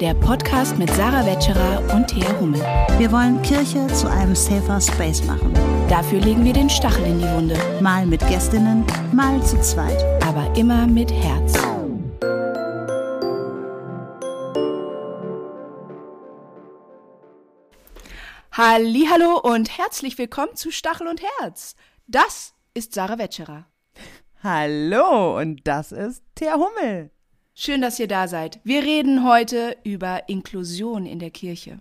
der Podcast mit Sarah Wetscherer und Thea Hummel. Wir wollen Kirche zu einem safer Space machen. Dafür legen wir den Stachel in die Wunde. Mal mit Gästinnen, mal zu zweit. Aber immer mit Herz. Hallo und herzlich willkommen zu Stachel und Herz. Das ist Sarah Wetscherer. Hallo und das ist Thea Hummel. Schön, dass ihr da seid. Wir reden heute über Inklusion in der Kirche.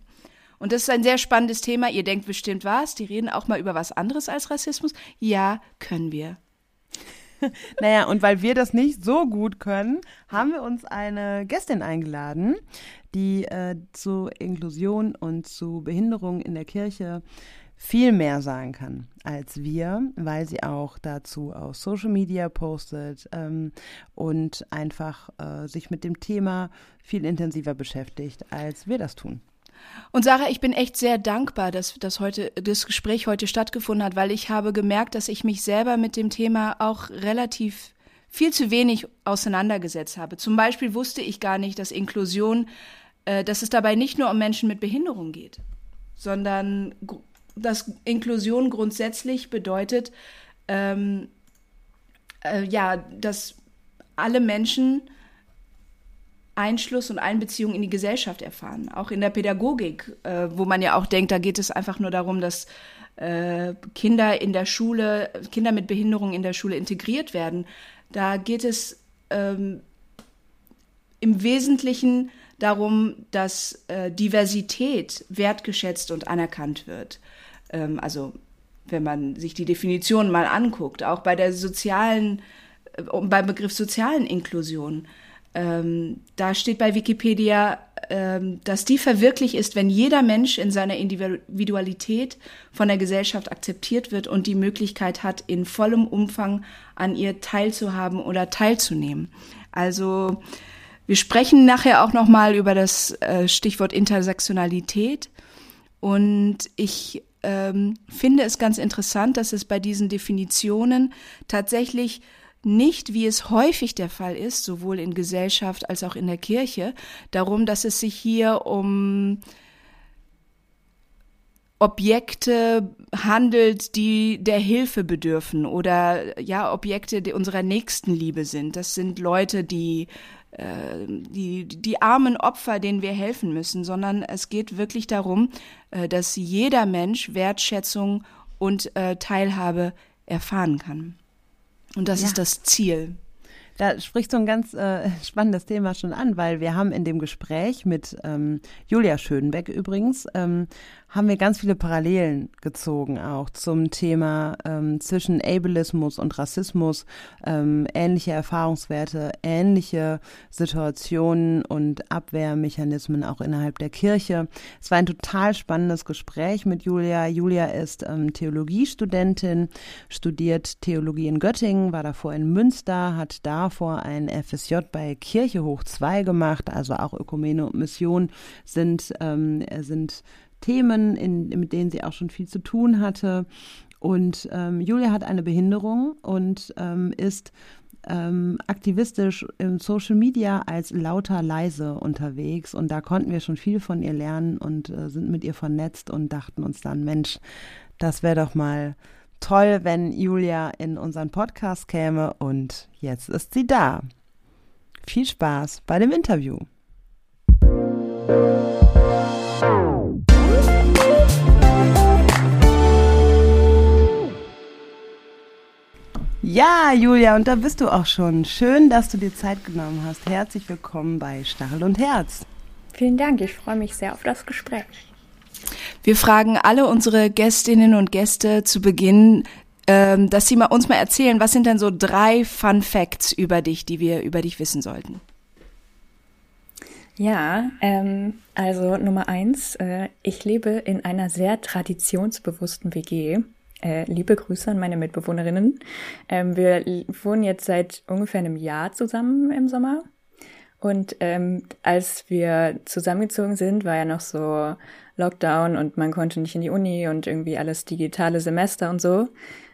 Und das ist ein sehr spannendes Thema. Ihr denkt bestimmt was, die reden auch mal über was anderes als Rassismus. Ja, können wir. naja, und weil wir das nicht so gut können, haben wir uns eine Gästin eingeladen, die äh, zu Inklusion und zu Behinderung in der Kirche viel mehr sagen kann als wir, weil sie auch dazu auf Social Media postet ähm, und einfach äh, sich mit dem Thema viel intensiver beschäftigt, als wir das tun. Und Sarah, ich bin echt sehr dankbar, dass das heute das Gespräch heute stattgefunden hat, weil ich habe gemerkt, dass ich mich selber mit dem Thema auch relativ viel zu wenig auseinandergesetzt habe. Zum Beispiel wusste ich gar nicht, dass Inklusion, äh, dass es dabei nicht nur um Menschen mit Behinderung geht, sondern dass Inklusion grundsätzlich bedeutet, ähm, äh, ja, dass alle Menschen Einschluss und Einbeziehung in die Gesellschaft erfahren, auch in der Pädagogik, äh, wo man ja auch denkt, da geht es einfach nur darum, dass äh, Kinder in der Schule, Kinder mit Behinderung in der Schule integriert werden. Da geht es ähm, im Wesentlichen darum, dass äh, Diversität wertgeschätzt und anerkannt wird ähm, also wenn man sich die Definition mal anguckt, auch bei der sozialen, äh, beim Begriff sozialen Inklusion, ähm, da steht bei Wikipedia, ähm, dass die verwirklicht ist, wenn jeder Mensch in seiner Individualität von der Gesellschaft akzeptiert wird und die Möglichkeit hat, in vollem Umfang an ihr teilzuhaben oder teilzunehmen. Also wir sprechen nachher auch noch mal über das äh, Stichwort Intersektionalität und ich ähm, finde es ganz interessant, dass es bei diesen Definitionen tatsächlich nicht, wie es häufig der Fall ist, sowohl in Gesellschaft als auch in der Kirche, darum, dass es sich hier um Objekte handelt, die der Hilfe bedürfen oder ja, Objekte die unserer Nächstenliebe sind. Das sind Leute, die die, die armen Opfer, denen wir helfen müssen, sondern es geht wirklich darum, äh, dass jeder Mensch Wertschätzung und äh, Teilhabe erfahren kann. Und das ja. ist das Ziel. Da spricht so ein ganz äh, spannendes Thema schon an, weil wir haben in dem Gespräch mit ähm, Julia Schönbeck übrigens, ähm, haben wir ganz viele Parallelen gezogen auch zum Thema ähm, zwischen Ableismus und Rassismus, ähm, ähnliche Erfahrungswerte, ähnliche Situationen und Abwehrmechanismen auch innerhalb der Kirche. Es war ein total spannendes Gespräch mit Julia. Julia ist ähm, Theologiestudentin, studiert Theologie in Göttingen, war davor in Münster, hat davor ein FSJ bei Kirche hoch 2 gemacht, also auch Ökumene und Mission sind, ähm, sind Themen, in, mit denen sie auch schon viel zu tun hatte. Und ähm, Julia hat eine Behinderung und ähm, ist ähm, aktivistisch im Social Media als lauter leise unterwegs. Und da konnten wir schon viel von ihr lernen und äh, sind mit ihr vernetzt und dachten uns dann, Mensch, das wäre doch mal toll, wenn Julia in unseren Podcast käme. Und jetzt ist sie da. Viel Spaß bei dem Interview. Ja, Julia, und da bist du auch schon. Schön, dass du dir Zeit genommen hast. Herzlich willkommen bei Stachel und Herz. Vielen Dank, ich freue mich sehr auf das Gespräch. Wir fragen alle unsere Gästinnen und Gäste zu Beginn, ähm, dass sie mal uns mal erzählen, was sind denn so drei Fun Facts über dich, die wir über dich wissen sollten? Ja, ähm, also Nummer eins, äh, ich lebe in einer sehr traditionsbewussten WG. Äh, liebe Grüße an meine Mitbewohnerinnen. Ähm, wir wohnen jetzt seit ungefähr einem Jahr zusammen im Sommer. Und ähm, als wir zusammengezogen sind, war ja noch so Lockdown und man konnte nicht in die Uni und irgendwie alles digitale Semester und so.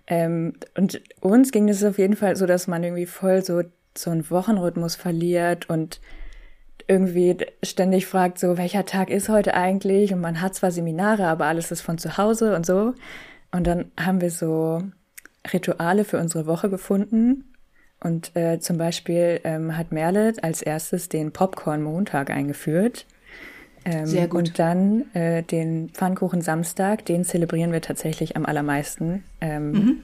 Ähm, und uns ging es auf jeden Fall so, dass man irgendwie voll so so einen Wochenrhythmus verliert und irgendwie ständig fragt, so, welcher Tag ist heute eigentlich? Und man hat zwar Seminare, aber alles ist von zu Hause und so. Und dann haben wir so Rituale für unsere Woche gefunden. Und äh, zum Beispiel ähm, hat Merle als erstes den Popcorn-Montag eingeführt. Ähm, Sehr gut. Und dann äh, den Pfannkuchen Samstag, den zelebrieren wir tatsächlich am allermeisten. Ähm, Mhm.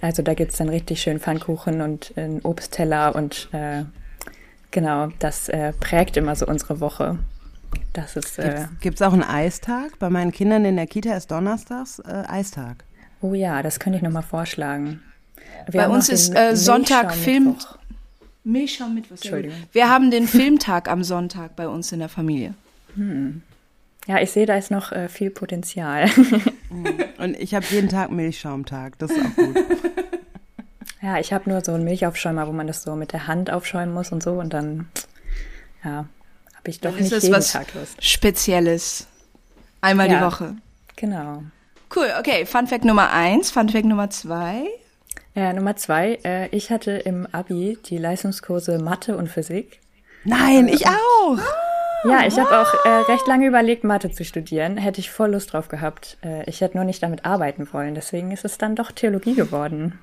Also da gibt's dann richtig schön Pfannkuchen und einen Obstteller und äh, genau, das äh, prägt immer so unsere Woche. Das ist, äh, Gibt es auch einen Eistag? Bei meinen Kindern in der Kita ist donnerstags äh, Eistag. oh ja, das könnte ich nochmal vorschlagen. Wir Bei uns ist, äh, Sonntag Film-. Milchschaum mit was? Entschuldigung. Wir haben den Filmtag am Sonntag bei uns in der Familie. Ja, ich sehe, da ist noch äh, viel Potenzial. Und ich habe jeden Tag Milchschaumtag. Das ist auch gut. ja, ich habe nur so einen Milchaufschäumer, wo man das so mit der Hand aufschäumen muss und so und dann, ja, habe ich doch Dann ist nicht es jeden was Tag Lust. Spezielles. Einmal Ja. die Woche. Genau. Cool, okay. Fun Fact Nummer eins, Fun Fact Nummer zwei. Ja, Nummer zwei, äh, ich hatte im Abi die Leistungskurse Mathe und Physik. Nein, ich auch. Ja, ich habe auch äh, recht lange überlegt, Mathe zu studieren. Hätte ich voll Lust drauf gehabt. Äh, ich hätte nur nicht damit arbeiten wollen. Deswegen ist es dann doch Theologie geworden.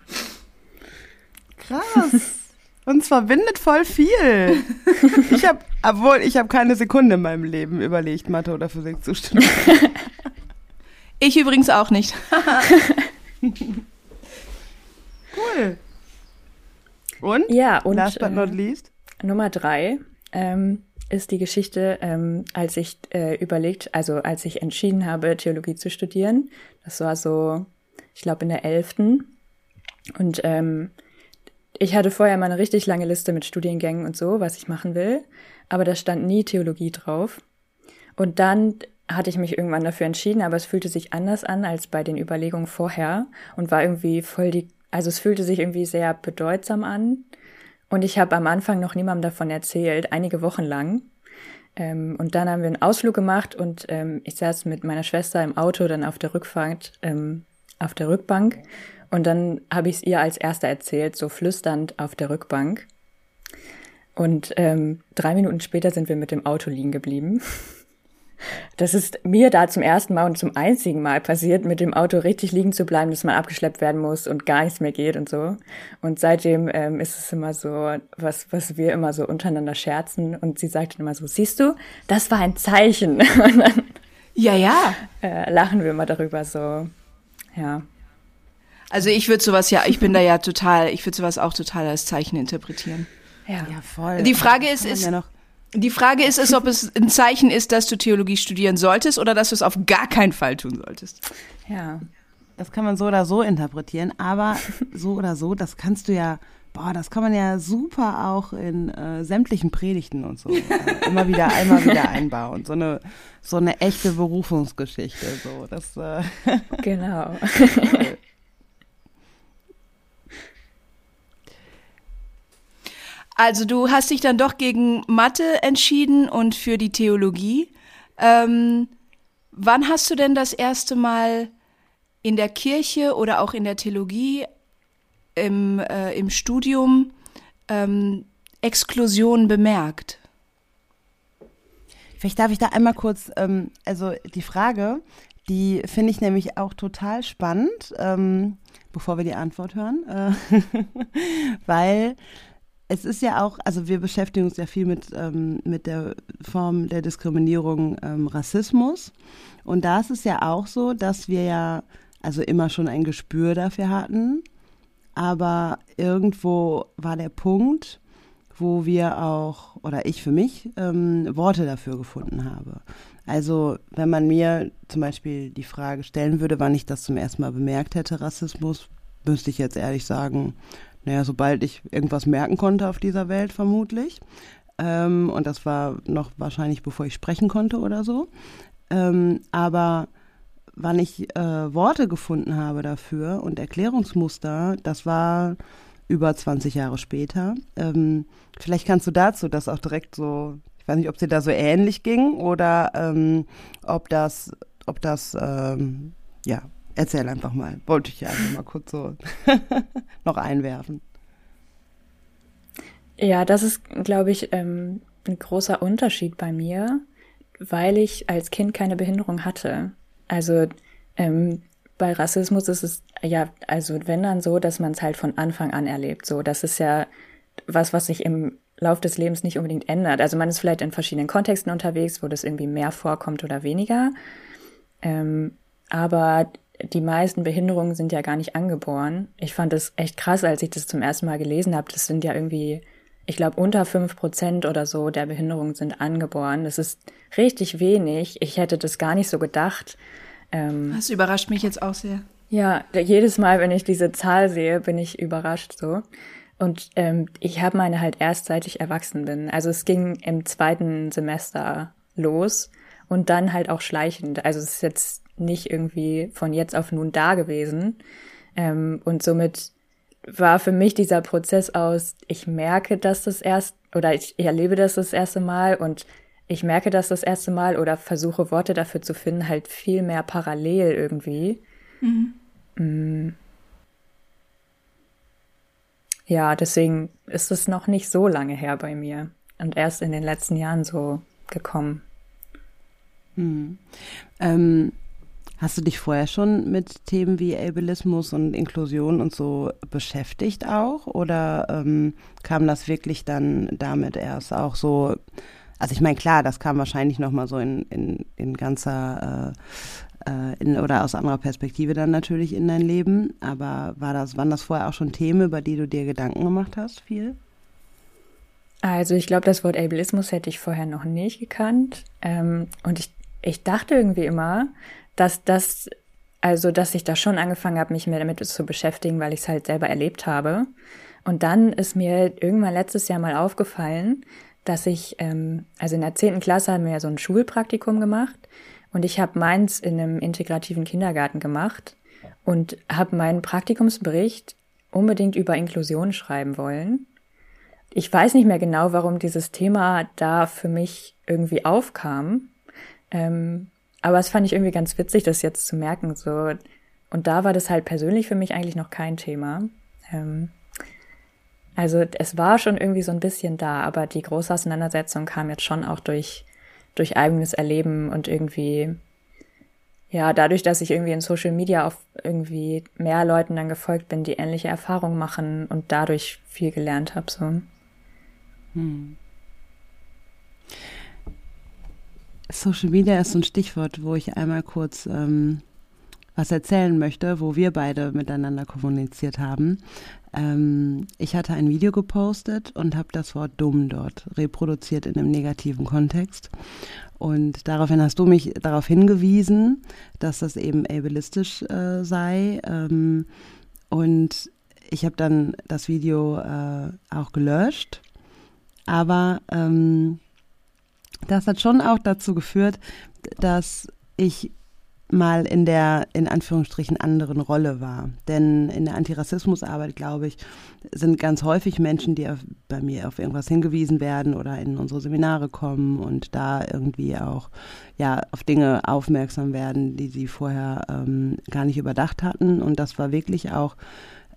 Krass. Uns verbindet voll viel. Ich habe, obwohl ich habe keine Sekunde in meinem Leben überlegt, Mathe oder Physik zu studieren. Ich übrigens auch nicht. Cool. Und? Ja, und Last but not äh, least? Nummer drei ähm, ist die Geschichte, ähm, als ich äh, überlegt, also als ich entschieden habe, Theologie zu studieren. Das war so, ich glaube, in der elften. Und ähm, ich hatte vorher mal eine richtig lange Liste mit Studiengängen und so, was ich machen will. Aber da stand nie Theologie drauf. Und dann hatte ich mich irgendwann dafür entschieden, aber es fühlte sich anders an als bei den Überlegungen vorher und war irgendwie voll die, also es fühlte sich irgendwie sehr bedeutsam an. Und ich habe am Anfang noch niemandem davon erzählt, einige Wochen lang. Ähm, und dann haben wir einen Ausflug gemacht und ähm, ich saß mit meiner Schwester im Auto dann auf der Rückfahrt, ähm, auf der Rückbank. Und dann habe ich es ihr als erster erzählt, so flüsternd auf der Rückbank. Und ähm, drei Minuten später sind wir mit dem Auto liegen geblieben. Das ist mir da zum ersten Mal und zum einzigen Mal passiert, mit dem Auto richtig liegen zu bleiben, dass man abgeschleppt werden muss und gar nichts mehr geht und so. Und seitdem ähm, ist es immer so, was, was wir immer so untereinander scherzen. Und sie sagt dann immer so, siehst du, das war ein Zeichen. Und dann Ja, ja. äh, lachen wir immer darüber so. Ja. Also ich würde sowas ja, ich bin da ja total, ich würde sowas auch total als Zeichen interpretieren. Ja. Ja, voll. Die Frage ist, ist ja noch die Frage ist, ist, ob es ein Zeichen ist, dass du Theologie studieren solltest oder dass du es auf gar keinen Fall tun solltest. Ja. Das kann man so oder so interpretieren, aber so oder so, das kannst du ja, boah, das kann man ja super auch in äh, sämtlichen Predigten und so äh, immer wieder, einmal wieder einbauen. So eine, so eine echte Berufungsgeschichte, so. Das, äh, Genau. Also du hast dich dann doch gegen Mathe entschieden und für die Theologie. Ähm, wann hast du denn das erste Mal in der Kirche oder auch in der Theologie im, äh, im Studium ähm, Exklusion bemerkt? Vielleicht darf ich da einmal kurz, ähm, also die Frage, die finde ich nämlich auch total spannend, ähm, bevor wir die Antwort hören, äh, weil es ist ja auch, also wir beschäftigen uns ja viel mit, ähm, mit der Form der Diskriminierung ähm, Rassismus. Und da ist es ja auch so, dass wir ja also immer schon ein Gespür dafür hatten. Aber irgendwo war der Punkt, wo wir auch, oder ich für mich, ähm, Worte dafür gefunden habe. Also wenn man mir zum Beispiel die Frage stellen würde, wann ich das zum ersten Mal bemerkt hätte, Rassismus, müsste ich jetzt ehrlich sagen, naja, sobald ich irgendwas merken konnte auf dieser Welt, vermutlich. Ähm, und das war noch wahrscheinlich, bevor ich sprechen konnte oder so. Ähm, aber wann ich äh, Worte gefunden habe dafür und Erklärungsmuster, das war über 20 Jahre später. Ähm, vielleicht kannst du dazu das auch direkt so, ich weiß nicht, ob es dir da so ähnlich ging oder ähm, ob das, ob das, ähm, ja, erzähl einfach mal. Wollte ich ja einfach mal kurz so noch einwerfen. Ja, das ist, glaube ich, ähm, ein großer Unterschied bei mir, weil ich als Kind keine Behinderung hatte. Also ähm, bei Rassismus ist es ja, also wenn dann so, dass man es halt von Anfang an erlebt. So, das ist ja was, was sich im Lauf des Lebens nicht unbedingt ändert. Also man ist vielleicht in verschiedenen Kontexten unterwegs, wo das irgendwie mehr vorkommt oder weniger. Ähm, aber die meisten Behinderungen sind ja gar nicht angeboren. Ich fand es echt krass, als ich das zum ersten Mal gelesen habe. Das sind ja irgendwie, ich glaube, unter fünf Prozent oder so der Behinderungen sind angeboren. Das ist richtig wenig. Ich hätte das gar nicht so gedacht. Ähm, das überrascht mich jetzt auch sehr. Ja, jedes Mal, wenn ich diese Zahl sehe, bin ich überrascht so. Und ähm, ich habe meine halt erst seit ich erwachsen bin. Also es ging im zweiten Semester los und dann halt auch schleichend. Also es ist jetzt nicht irgendwie von jetzt auf nun da gewesen. Ähm, und somit war für mich dieser Prozess aus, ich merke, dass das erst, oder ich, ich erlebe das das erste Mal und ich merke das das erste Mal oder versuche Worte dafür zu finden, halt viel mehr parallel irgendwie. Mhm. Mm. Ja, deswegen ist es noch nicht so lange her bei mir und erst in den letzten Jahren so gekommen. Mhm. Ähm, Hast du dich vorher schon mit Themen wie Ableismus und Inklusion und so beschäftigt auch? Oder ähm, kam das wirklich dann damit erst auch so? Also ich meine, klar, das kam wahrscheinlich nochmal so in, in, in ganzer äh, äh, in, oder aus anderer Perspektive dann natürlich in dein Leben. Aber war das, waren das vorher auch schon Themen, über die du dir Gedanken gemacht hast, viel? Also ich glaube, das Wort Ableismus hätte ich vorher noch nicht gekannt. Ähm, und ich, ich dachte irgendwie immer, dass das, also dass ich da schon angefangen habe, mich mehr damit zu beschäftigen, weil ich es halt selber erlebt habe. Und dann ist mir irgendwann letztes Jahr mal aufgefallen, dass ich, ähm, also in der zehnten Klasse haben wir ja so ein Schulpraktikum gemacht und ich habe meins in einem integrativen Kindergarten gemacht und habe meinen Praktikumsbericht unbedingt über Inklusion schreiben wollen. Ich weiß nicht mehr genau, warum dieses Thema da für mich irgendwie aufkam. Ähm, aber es fand ich irgendwie ganz witzig, das jetzt zu merken. So. Und da war das halt persönlich für mich eigentlich noch kein Thema. Ähm, also es war schon irgendwie so ein bisschen da, aber die große Auseinandersetzung kam jetzt schon auch durch, durch eigenes Erleben und irgendwie, ja, dadurch, dass ich irgendwie in Social Media auf irgendwie mehr Leuten dann gefolgt bin, die ähnliche Erfahrungen machen und dadurch viel gelernt habe. So. Hm. Social Media ist so ein Stichwort, wo ich einmal kurz ähm, was erzählen möchte, wo wir beide miteinander kommuniziert haben. Ähm, ich hatte ein Video gepostet und habe das Wort dumm dort reproduziert in einem negativen Kontext. Und daraufhin hast du mich darauf hingewiesen, dass das eben ableistisch äh, sei. Ähm, und ich habe dann das Video äh, auch gelöscht. Aber ähm, das hat schon auch dazu geführt, dass ich mal in der in Anführungsstrichen anderen Rolle war. Denn in der Antirassismusarbeit, glaube ich, sind ganz häufig Menschen, die auf, bei mir auf irgendwas hingewiesen werden oder in unsere Seminare kommen und da irgendwie auch ja auf Dinge aufmerksam werden, die sie vorher ähm, gar nicht überdacht hatten. Und das war wirklich auch,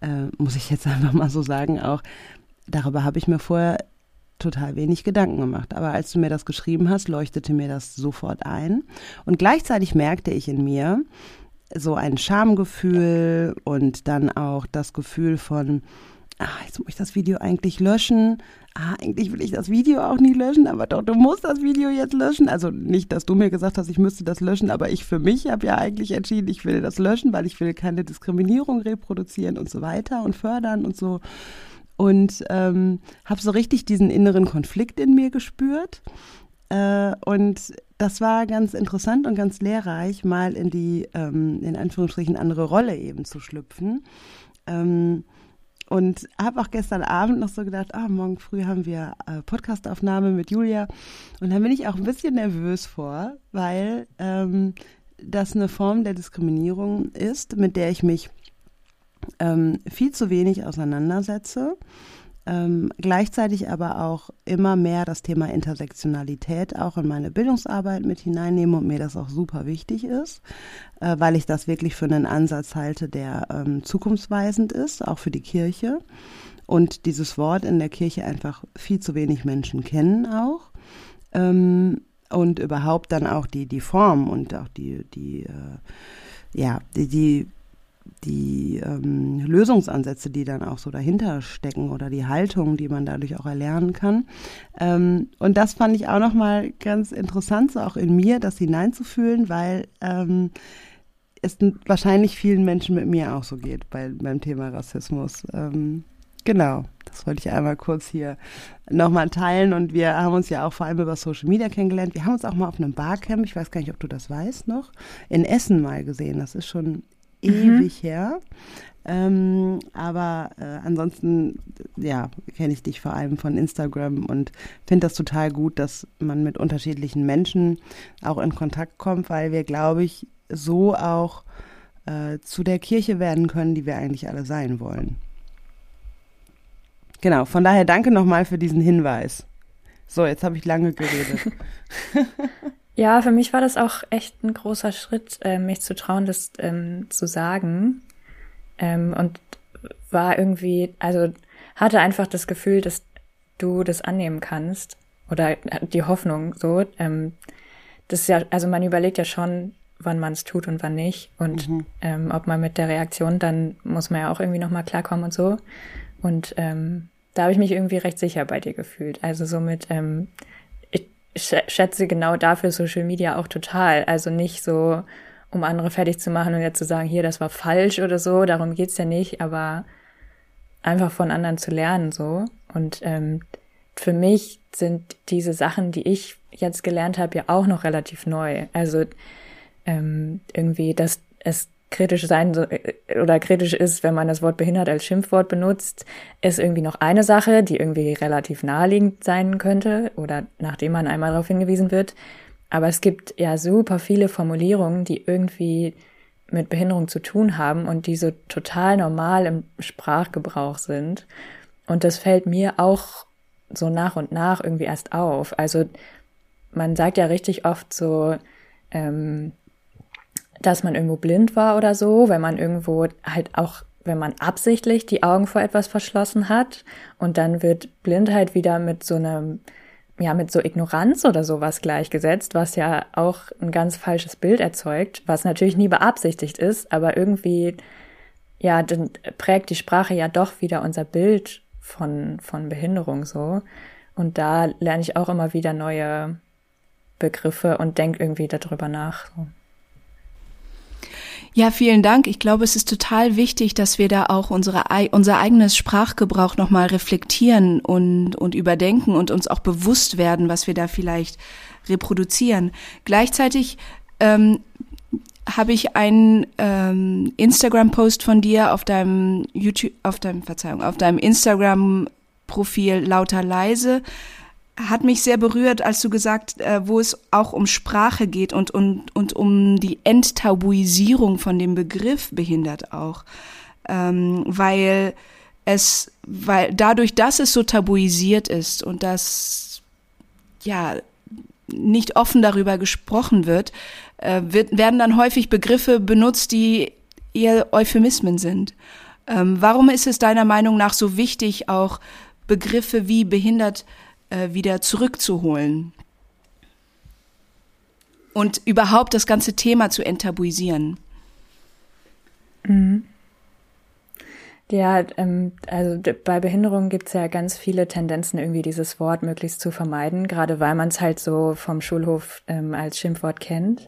äh, muss ich jetzt einfach mal so sagen, auch darüber habe ich mir vorher total wenig Gedanken gemacht. Aber als du mir das geschrieben hast, leuchtete mir das sofort ein. Und gleichzeitig merkte ich in mir so ein Schamgefühl und dann auch das Gefühl von, ah, jetzt muss ich das Video eigentlich löschen. Ah, eigentlich will ich das Video auch nicht löschen, aber doch, du musst das Video jetzt löschen. Also nicht, dass du mir gesagt hast, ich müsste das löschen, aber ich für mich habe ja eigentlich entschieden, ich will das löschen, weil ich will keine Diskriminierung reproduzieren und so weiter und fördern und so und ähm, habe so richtig diesen inneren Konflikt in mir gespürt. Äh, und das war ganz interessant und ganz lehrreich, mal in die, ähm, in Anführungsstrichen, andere Rolle eben zu schlüpfen. Ähm, und habe auch gestern Abend noch so gedacht, ah, morgen früh haben wir äh, Podcastaufnahme mit Julia. Und da bin ich auch ein bisschen nervös vor, weil ähm, das eine Form der Diskriminierung ist, mit der ich mich ähm, viel zu wenig auseinandersetze. Ähm, gleichzeitig aber auch immer mehr das Thema Intersektionalität auch in meine Bildungsarbeit mit hineinnehme und mir das auch super wichtig ist, äh, weil ich das wirklich für einen Ansatz halte, der ähm, zukunftsweisend ist, auch für die Kirche. Und dieses Wort in der Kirche einfach viel zu wenig Menschen kennen auch. Ähm, und überhaupt dann auch die, die Form und auch die, die, äh, ja, die, die, die ähm, Lösungsansätze, die dann auch so dahinter stecken oder die Haltung, die man dadurch auch erlernen kann. Ähm, und das fand ich auch nochmal ganz interessant, so auch in mir, das hineinzufühlen, weil ähm, es wahrscheinlich vielen Menschen mit mir auch so geht bei, beim Thema Rassismus. Ähm, genau, das wollte ich einmal kurz hier nochmal teilen. Und wir haben uns ja auch vor allem über Social Media kennengelernt. Wir haben uns auch mal auf einem Barcamp, ich weiß gar nicht, ob du das weißt noch, in Essen mal gesehen. Das ist schon mhm. ewig her. Ähm, aber äh, ansonsten, ja, kenne ich dich vor allem von Instagram und finde das total gut, dass man mit unterschiedlichen Menschen auch in Kontakt kommt, weil wir, glaube ich, so auch äh, zu der Kirche werden können, die wir eigentlich alle sein wollen. Genau, von daher danke nochmal für diesen Hinweis. So, jetzt habe ich lange geredet. ja, für mich war das auch echt ein großer Schritt, äh, mich zu trauen, das ähm, zu sagen. Ähm, und war irgendwie, also hatte einfach das Gefühl, dass du das annehmen kannst. Oder die Hoffnung so. Ähm, das ist ja, also man überlegt ja schon, wann man es tut und wann nicht. Und mhm. ähm, ob man mit der Reaktion, dann muss man ja auch irgendwie nochmal klarkommen und so. Und ähm, da habe ich mich irgendwie recht sicher bei dir gefühlt. Also somit, ähm, ich schätze genau dafür Social Media auch total. Also nicht so, um andere fertig zu machen und jetzt zu sagen, hier, das war falsch oder so, darum geht's ja nicht, aber einfach von anderen zu lernen so. Und ähm, für mich sind diese Sachen, die ich jetzt gelernt habe, ja auch noch relativ neu. Also ähm, irgendwie, dass es kritisch sein äh, oder kritisch ist, wenn man das Wort behindert als Schimpfwort benutzt, ist irgendwie noch eine Sache, die irgendwie relativ naheliegend sein könnte oder nachdem man einmal darauf hingewiesen wird. Aber es gibt ja super viele Formulierungen, die irgendwie mit Behinderung zu tun haben und die so total normal im Sprachgebrauch sind. Und das fällt mir auch so nach und nach irgendwie erst auf. Also man sagt ja richtig oft so, ähm, dass man irgendwo blind war oder so, wenn man irgendwo halt auch, wenn man absichtlich die Augen vor etwas verschlossen hat und dann wird Blindheit wieder mit so einem, ja, mit so Ignoranz oder sowas gleichgesetzt, was ja auch ein ganz falsches Bild erzeugt, was natürlich nie beabsichtigt ist, aber irgendwie, ja, dann prägt die Sprache ja doch wieder unser Bild von, von Behinderung so. Und da lerne ich auch immer wieder neue Begriffe und denke irgendwie darüber nach. So. Ja, vielen Dank. Ich glaube, es ist total wichtig, dass wir da auch unsere, unser eigenes Sprachgebrauch nochmal reflektieren und, und überdenken und uns auch bewusst werden, was wir da vielleicht reproduzieren. Gleichzeitig ähm, habe ich einen ähm, Instagram-Post von dir auf deinem YouTube, auf deinem, Verzeihung, auf deinem Instagram-Profil lauter leise hat mich sehr berührt, als du gesagt, äh, wo es auch um Sprache geht und, und, und um die Enttabuisierung von dem Begriff behindert auch. Ähm, weil es, weil dadurch, dass es so tabuisiert ist und dass, ja, nicht offen darüber gesprochen wird, äh, wird werden dann häufig Begriffe benutzt, die eher Euphemismen sind. Ähm, warum ist es deiner Meinung nach so wichtig, auch Begriffe wie behindert äh, wieder zurückzuholen. Und überhaupt das ganze Thema zu enttabuisieren. Mhm. Ja, ähm, also bei Behinderungen gibt es ja ganz viele Tendenzen, irgendwie dieses Wort möglichst zu vermeiden, gerade weil man es halt so vom Schulhof ähm, als Schimpfwort kennt.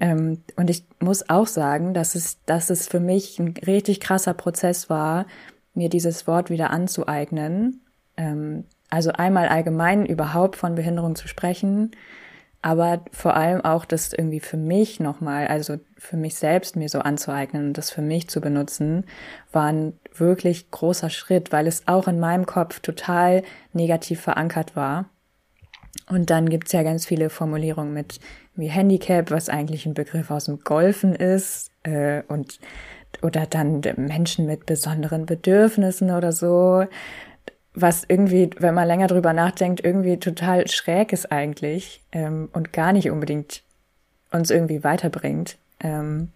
Ähm, und ich muss auch sagen, dass es, dass es für mich ein richtig krasser Prozess war, mir dieses Wort wieder anzueignen. Ähm, also einmal allgemein überhaupt von Behinderung zu sprechen, aber vor allem auch das irgendwie für mich nochmal, also für mich selbst mir so anzueignen und das für mich zu benutzen, war ein wirklich großer Schritt, weil es auch in meinem Kopf total negativ verankert war. Und dann gibt's ja ganz viele Formulierungen mit wie Handicap, was eigentlich ein Begriff aus dem Golfen ist, äh, und oder dann Menschen mit besonderen Bedürfnissen oder so was irgendwie, wenn man länger drüber nachdenkt, irgendwie total schräg ist eigentlich ähm, und gar nicht unbedingt uns irgendwie weiterbringt. Ähm,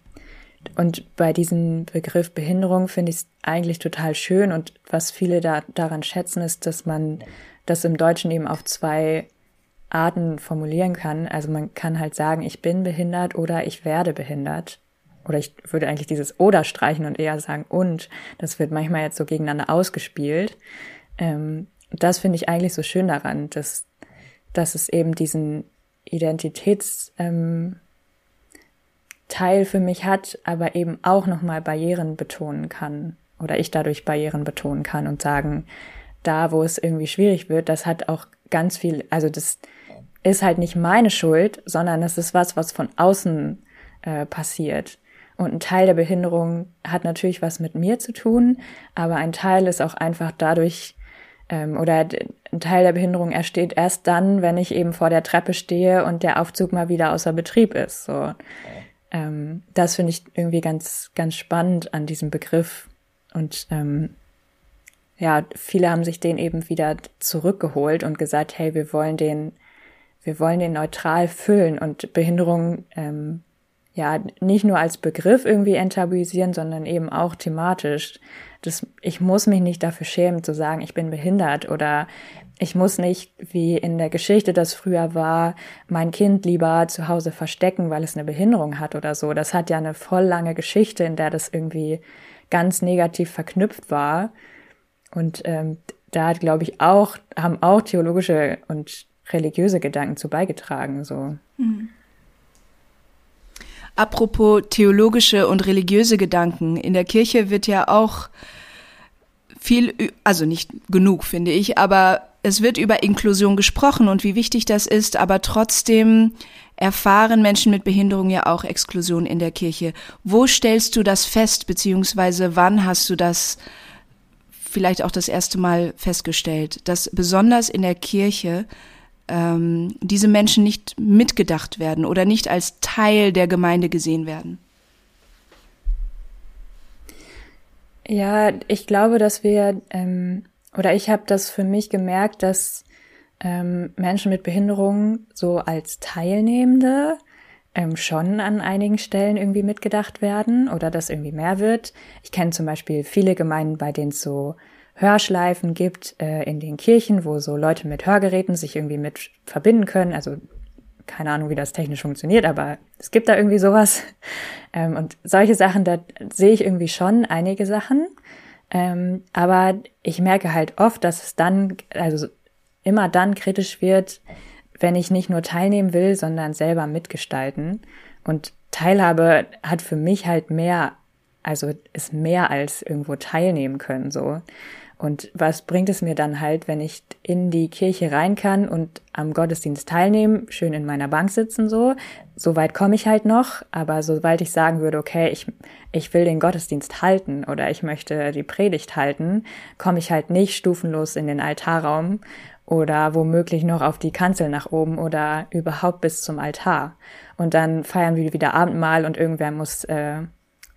und bei diesem Begriff Behinderung finde ich es eigentlich total schön und was viele da daran schätzen, ist, dass man das im Deutschen eben auf zwei Arten formulieren kann. Also man kann halt sagen, ich bin behindert oder ich werde behindert. Oder ich würde eigentlich dieses oder streichen und eher sagen und. Das wird manchmal jetzt so gegeneinander ausgespielt. Ähm, das finde ich eigentlich so schön daran, dass, dass es eben diesen Identitäts, ähm, für mich hat, aber eben auch nochmal Barrieren betonen kann oder ich dadurch Barrieren betonen kann und sagen, da wo es irgendwie schwierig wird, das hat auch ganz viel, also das ist halt nicht meine Schuld, sondern das ist was, was von außen äh, passiert. Und ein Teil der Behinderung hat natürlich was mit mir zu tun, aber ein Teil ist auch einfach dadurch, ähm, oder ein Teil der Behinderung entsteht erst dann, wenn ich eben vor der Treppe stehe und der Aufzug mal wieder außer Betrieb ist. So, ähm, das finde ich irgendwie ganz, ganz spannend an diesem Begriff. Und ähm, ja, viele haben sich den eben wieder zurückgeholt und gesagt, hey, wir wollen den, wir wollen den neutral füllen und Behinderung ähm, ja nicht nur als Begriff irgendwie enttabuisieren, sondern eben auch thematisch. Das, ich muss mich nicht dafür schämen zu sagen, ich bin behindert oder ich muss nicht, wie in der Geschichte das früher war, mein Kind lieber zu Hause verstecken, weil es eine Behinderung hat oder so. Das hat ja eine voll lange Geschichte, in der das irgendwie ganz negativ verknüpft war. Und ähm, da hat, glaube ich, auch, haben auch theologische und religiöse Gedanken zu beigetragen. So. Mhm. Apropos theologische und religiöse Gedanken. In der Kirche wird ja auch viel, also nicht genug, finde ich, aber es wird über Inklusion gesprochen und wie wichtig das ist, aber trotzdem erfahren Menschen mit Behinderung ja auch Exklusion in der Kirche. Wo stellst du das fest, beziehungsweise wann hast du das vielleicht auch das erste Mal festgestellt, dass besonders in der Kirche ähm, diese Menschen nicht mitgedacht werden oder nicht als Teil der Gemeinde gesehen werden? Ja, ich glaube, dass wir, ähm, oder ich habe das für mich gemerkt, dass ähm, Menschen mit Behinderungen so als Teilnehmende ähm, schon an einigen Stellen irgendwie mitgedacht werden oder dass irgendwie mehr wird. Ich kenne zum Beispiel viele Gemeinden, bei denen es so Hörschleifen gibt äh, in den Kirchen, wo so Leute mit Hörgeräten sich irgendwie mit verbinden können. Also keine Ahnung, wie das technisch funktioniert, aber es gibt da irgendwie sowas. Ähm, und solche Sachen, da sehe ich irgendwie schon einige Sachen. Ähm, aber ich merke halt oft, dass es dann, also immer dann kritisch wird, wenn ich nicht nur teilnehmen will, sondern selber mitgestalten. Und Teilhabe hat für mich halt mehr, also ist mehr als irgendwo teilnehmen können, so. Und was bringt es mir dann halt, wenn ich in die Kirche rein kann und am Gottesdienst teilnehmen, schön in meiner Bank sitzen so? So weit komme ich halt noch, aber sobald ich sagen würde, okay, ich, ich will den Gottesdienst halten oder ich möchte die Predigt halten, komme ich halt nicht stufenlos in den Altarraum oder womöglich noch auf die Kanzel nach oben oder überhaupt bis zum Altar. Und dann feiern wir wieder Abendmahl und irgendwer muss äh,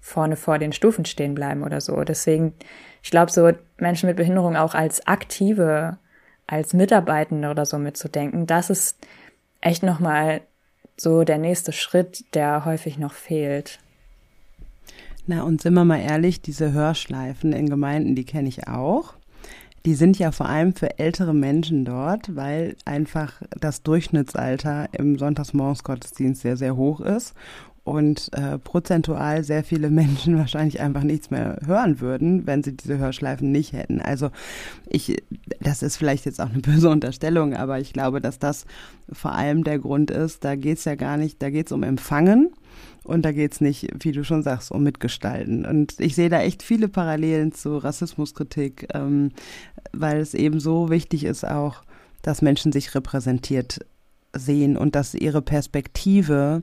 vorne vor den Stufen stehen bleiben oder so. Deswegen ich glaube, so Menschen mit Behinderung auch als aktive, als Mitarbeitende oder so mitzudenken, das ist echt nochmal so der nächste Schritt, der häufig noch fehlt. Na, und sind wir mal ehrlich, diese Hörschleifen in Gemeinden, die kenne ich auch. Die sind ja vor allem für ältere Menschen dort, weil einfach das Durchschnittsalter im Sonntagsmorgensgottesdienst sehr, sehr hoch ist und äh, prozentual sehr viele Menschen wahrscheinlich einfach nichts mehr hören würden, wenn sie diese Hörschleifen nicht hätten. Also ich, das ist vielleicht jetzt auch eine böse Unterstellung, aber ich glaube, dass das vor allem der Grund ist. Da geht's ja gar nicht, da geht's um Empfangen. Und da geht's nicht, wie du schon sagst, um Mitgestalten. Und ich sehe da echt viele Parallelen zu Rassismuskritik, ähm, weil es eben so wichtig ist auch, dass Menschen sich repräsentiert sehen und dass ihre Perspektive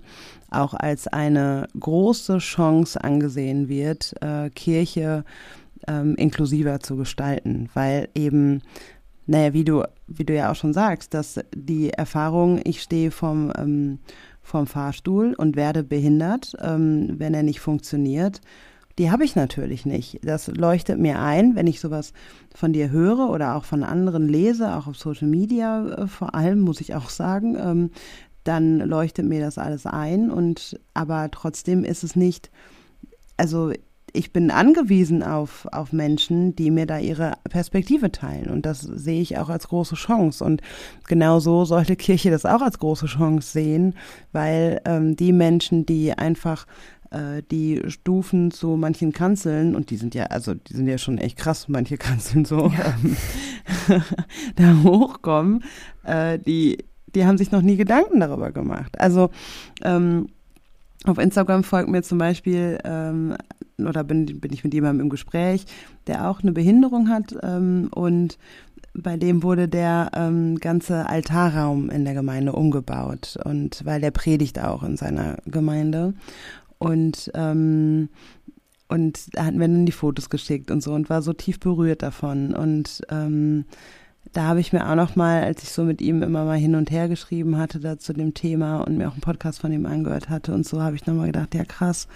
auch als eine große Chance angesehen wird, äh, Kirche ähm, inklusiver zu gestalten, weil eben, naja, wie du, wie du ja auch schon sagst, dass die Erfahrung, ich stehe vom, ähm, vom Fahrstuhl und werde behindert, ähm, wenn er nicht funktioniert, die habe ich natürlich nicht. Das leuchtet mir ein, wenn ich sowas von dir höre oder auch von anderen lese, auch auf Social Media äh, vor allem, muss ich auch sagen, ähm, dann leuchtet mir das alles ein und aber trotzdem ist es nicht, also ich bin angewiesen auf, auf Menschen, die mir da ihre Perspektive teilen. Und das sehe ich auch als große Chance. Und genau so sollte Kirche das auch als große Chance sehen, weil ähm, die Menschen, die einfach äh, die Stufen zu manchen Kanzeln, und die sind ja, also die sind ja schon echt krass, manche Kanzeln so, ja. ähm, da hochkommen, äh, die, die haben sich noch nie Gedanken darüber gemacht. Also ähm, auf Instagram folgt mir zum Beispiel ähm, oder bin, bin ich mit jemandem im Gespräch, der auch eine Behinderung hat ähm, und bei dem wurde der ähm, ganze Altarraum in der Gemeinde umgebaut und weil der predigt auch in seiner Gemeinde und ähm, und da hatten wir dann die Fotos geschickt und so und war so tief berührt davon und ähm, da habe ich mir auch noch mal, als ich so mit ihm immer mal hin und her geschrieben hatte da zu dem Thema und mir auch einen Podcast von ihm angehört hatte und so, habe ich noch mal gedacht, ja krass,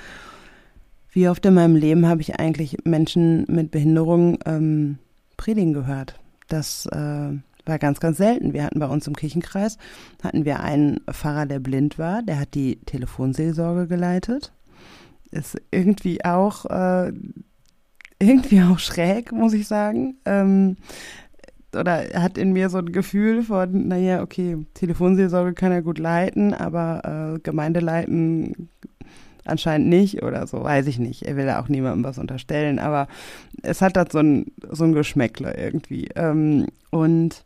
wie oft in meinem Leben habe ich eigentlich Menschen mit Behinderung ähm, predigen gehört. Das äh, war ganz, ganz selten. Wir hatten bei uns im Kirchenkreis, hatten wir einen Pfarrer, der blind war, der hat die Telefonseelsorge geleitet. Ist irgendwie auch, äh, irgendwie auch schräg, muss ich sagen. Ähm, oder hat in mir so ein Gefühl von, naja, okay, Telefonseelsorge kann er gut leiten, aber äh, Gemeindeleiten anscheinend nicht oder so, weiß ich nicht. Er will ja auch niemandem was unterstellen, aber es hat halt so ein, so ein Geschmäckler irgendwie. Ähm, und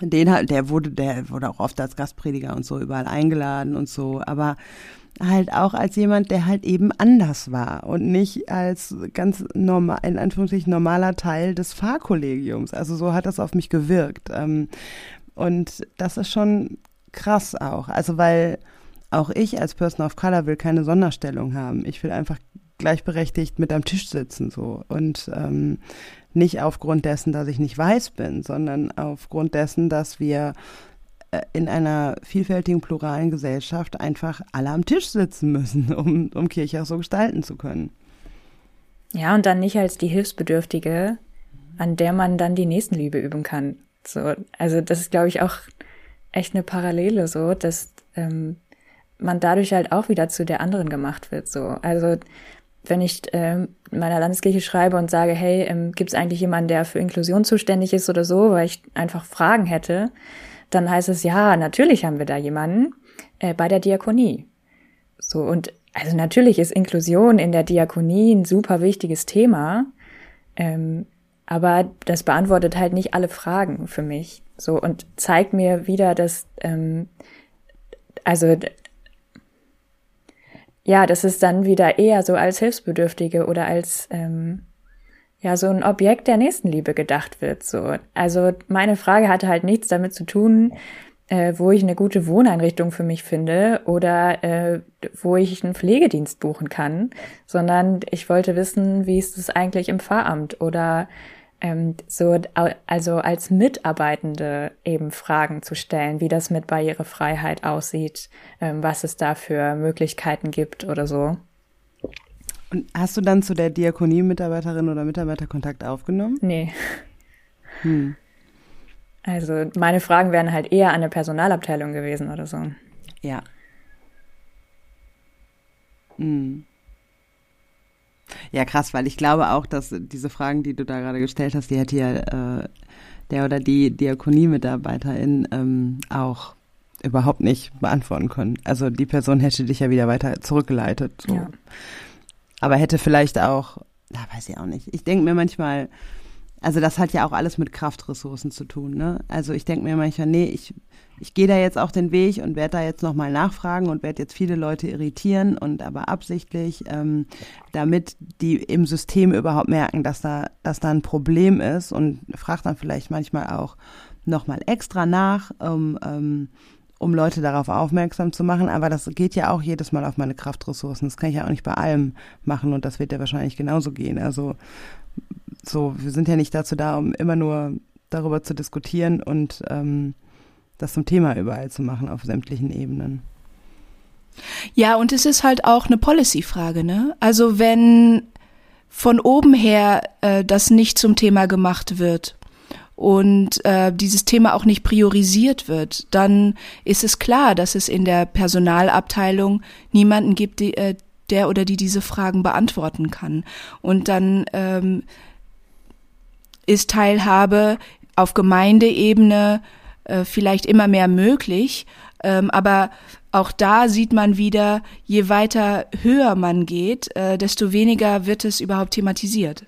den halt, der wurde, der wurde auch oft als Gastprediger und so überall eingeladen und so, aber halt auch als jemand, der halt eben anders war und nicht als ganz normal, in Anführungsstrichen normaler Teil des Fahrkollegiums. Also so hat das auf mich gewirkt. Ähm, und das ist schon krass auch. Also weil auch ich als Person of Color will keine Sonderstellung haben. Ich will einfach gleichberechtigt mit am Tisch sitzen so und ähm, nicht aufgrund dessen, dass ich nicht weiß bin, sondern aufgrund dessen, dass wir in einer vielfältigen, pluralen Gesellschaft einfach alle am Tisch sitzen müssen, um, um Kirche auch so gestalten zu können. Ja, und dann nicht als die Hilfsbedürftige, an der man dann die Nächstenliebe üben kann. So, also das ist, glaube ich, auch echt eine Parallele, so, dass ähm, man dadurch halt auch wieder zu der anderen gemacht wird. So, also wenn ich ähm, meiner Landeskirche schreibe und sage, hey, ähm, gibt es eigentlich jemanden, der für Inklusion zuständig ist oder so, weil ich einfach Fragen hätte, dann heißt es, ja, natürlich haben wir da jemanden äh, bei der Diakonie. So, und also natürlich ist Inklusion in der Diakonie ein super wichtiges Thema, ähm, aber das beantwortet halt nicht alle Fragen für mich. So, und zeigt mir wieder, dass, ähm, also, ja, dass es dann wieder eher so als Hilfsbedürftige oder als, ähm, ja so ein Objekt der Nächstenliebe gedacht wird. So, also meine Frage hatte halt nichts damit zu tun, äh, wo ich eine gute Wohneinrichtung für mich finde oder äh, wo ich einen Pflegedienst buchen kann, sondern ich wollte wissen, wie ist es eigentlich im Pfarramt oder ähm, so also als Mitarbeitende eben Fragen zu stellen, wie das mit Barrierefreiheit aussieht, ähm, was es da für Möglichkeiten gibt oder so. Und hast du dann zu der Diakonie-Mitarbeiterin oder Mitarbeiter Kontakt aufgenommen? Nee. Hm. Also meine Fragen wären halt eher an der Personalabteilung gewesen oder so. Ja. Hm. Ja, krass, weil ich glaube auch, dass diese Fragen, die du da gerade gestellt hast, die hätte ja äh, der oder die Diakonie-Mitarbeiterin ähm, auch überhaupt nicht beantworten können. Also die Person hätte dich ja wieder weiter zurückgeleitet. So. Ja. Aber hätte vielleicht auch, da weiß ich auch nicht. Ich denke mir manchmal, also das hat ja auch alles mit Kraftressourcen zu tun, ne? Also ich denke mir manchmal, nee, ich, ich gehe da jetzt auch den Weg und werde da jetzt nochmal nachfragen und werde jetzt viele Leute irritieren und aber absichtlich, ähm, damit die im System überhaupt merken, dass da, dass da ein Problem ist und fragt dann vielleicht manchmal auch nochmal extra nach, um ähm, um Leute darauf aufmerksam zu machen. Aber das geht ja auch jedes Mal auf meine Kraftressourcen. Das kann ich ja auch nicht bei allem machen und das wird ja wahrscheinlich genauso gehen. Also so, wir sind ja nicht dazu da, um immer nur darüber zu diskutieren und ähm, das zum Thema überall zu machen auf sämtlichen Ebenen. Ja, und es ist halt auch eine Policy-Frage, ne? Also wenn von oben her äh, das nicht zum Thema gemacht wird, und äh, dieses Thema auch nicht priorisiert wird, dann ist es klar, dass es in der Personalabteilung niemanden gibt, die, äh, der oder die diese Fragen beantworten kann. Und dann ähm, ist Teilhabe auf Gemeindeebene äh, vielleicht immer mehr möglich, ähm, aber auch da sieht man wieder, je weiter höher man geht, äh, desto weniger wird es überhaupt thematisiert.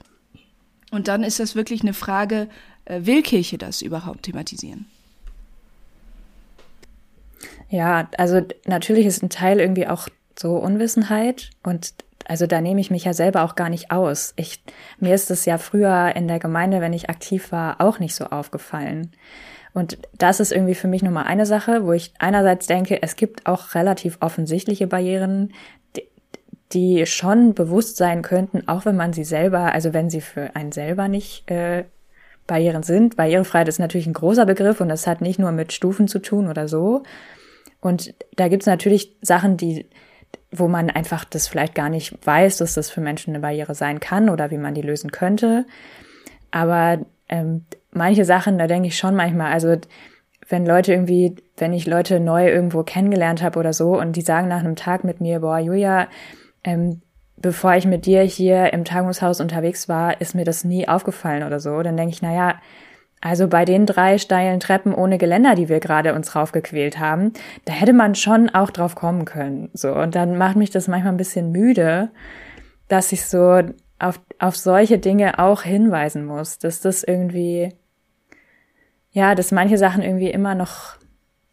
Und dann ist das wirklich eine Frage, will Kirche das überhaupt thematisieren? Ja, also natürlich ist ein Teil irgendwie auch so Unwissenheit und also da nehme ich mich ja selber auch gar nicht aus. Ich, mir ist es ja früher in der Gemeinde, wenn ich aktiv war, auch nicht so aufgefallen. Und das ist irgendwie für mich nur mal eine Sache, wo ich einerseits denke, es gibt auch relativ offensichtliche Barrieren, die, die schon bewusst sein könnten, auch wenn man sie selber, also wenn sie für einen selber nicht äh, Barrieren sind. Barrierefreiheit ist natürlich ein großer Begriff und das hat nicht nur mit Stufen zu tun oder so. Und da gibt es natürlich Sachen, die, wo man einfach das vielleicht gar nicht weiß, dass das für Menschen eine Barriere sein kann oder wie man die lösen könnte. Aber ähm, manche Sachen, da denke ich schon manchmal, also wenn Leute irgendwie, wenn ich Leute neu irgendwo kennengelernt habe oder so und die sagen nach einem Tag mit mir, boah, Julia, ähm, bevor ich mit dir hier im Tagungshaus unterwegs war, ist mir das nie aufgefallen oder so, dann denke ich, na ja, also bei den drei steilen Treppen ohne Geländer, die wir gerade uns raufgequält haben, da hätte man schon auch drauf kommen können. So und dann macht mich das manchmal ein bisschen müde, dass ich so auf auf solche Dinge auch hinweisen muss, dass das irgendwie ja, dass manche Sachen irgendwie immer noch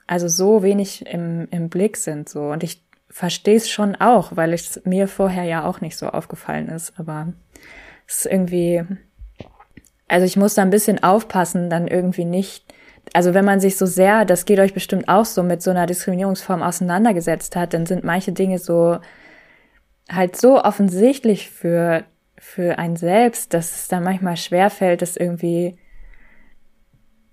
also so wenig im im Blick sind so und ich verstehe es schon auch, weil es mir vorher ja auch nicht so aufgefallen ist, aber es ist irgendwie also ich muss da ein bisschen aufpassen, dann irgendwie nicht, also wenn man sich so sehr, das geht euch bestimmt auch so, mit so einer Diskriminierungsform auseinandergesetzt hat, dann sind manche Dinge so halt so offensichtlich für, für ein selbst, dass es dann manchmal schwerfällt, das irgendwie,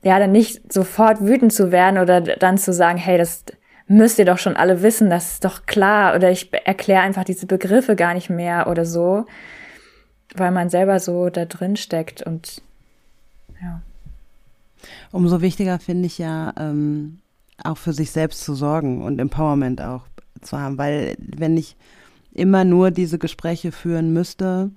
ja, dann nicht sofort wütend zu werden oder dann zu sagen, hey, das müsst ihr doch schon alle wissen, das ist doch klar, oder ich erkläre einfach diese Begriffe gar nicht mehr oder so weil man selber so da drin steckt und ja. Umso wichtiger finde ich ja, ähm, auch für sich selbst zu sorgen und Empowerment auch zu haben, weil wenn ich immer nur diese Gespräche führen müsste,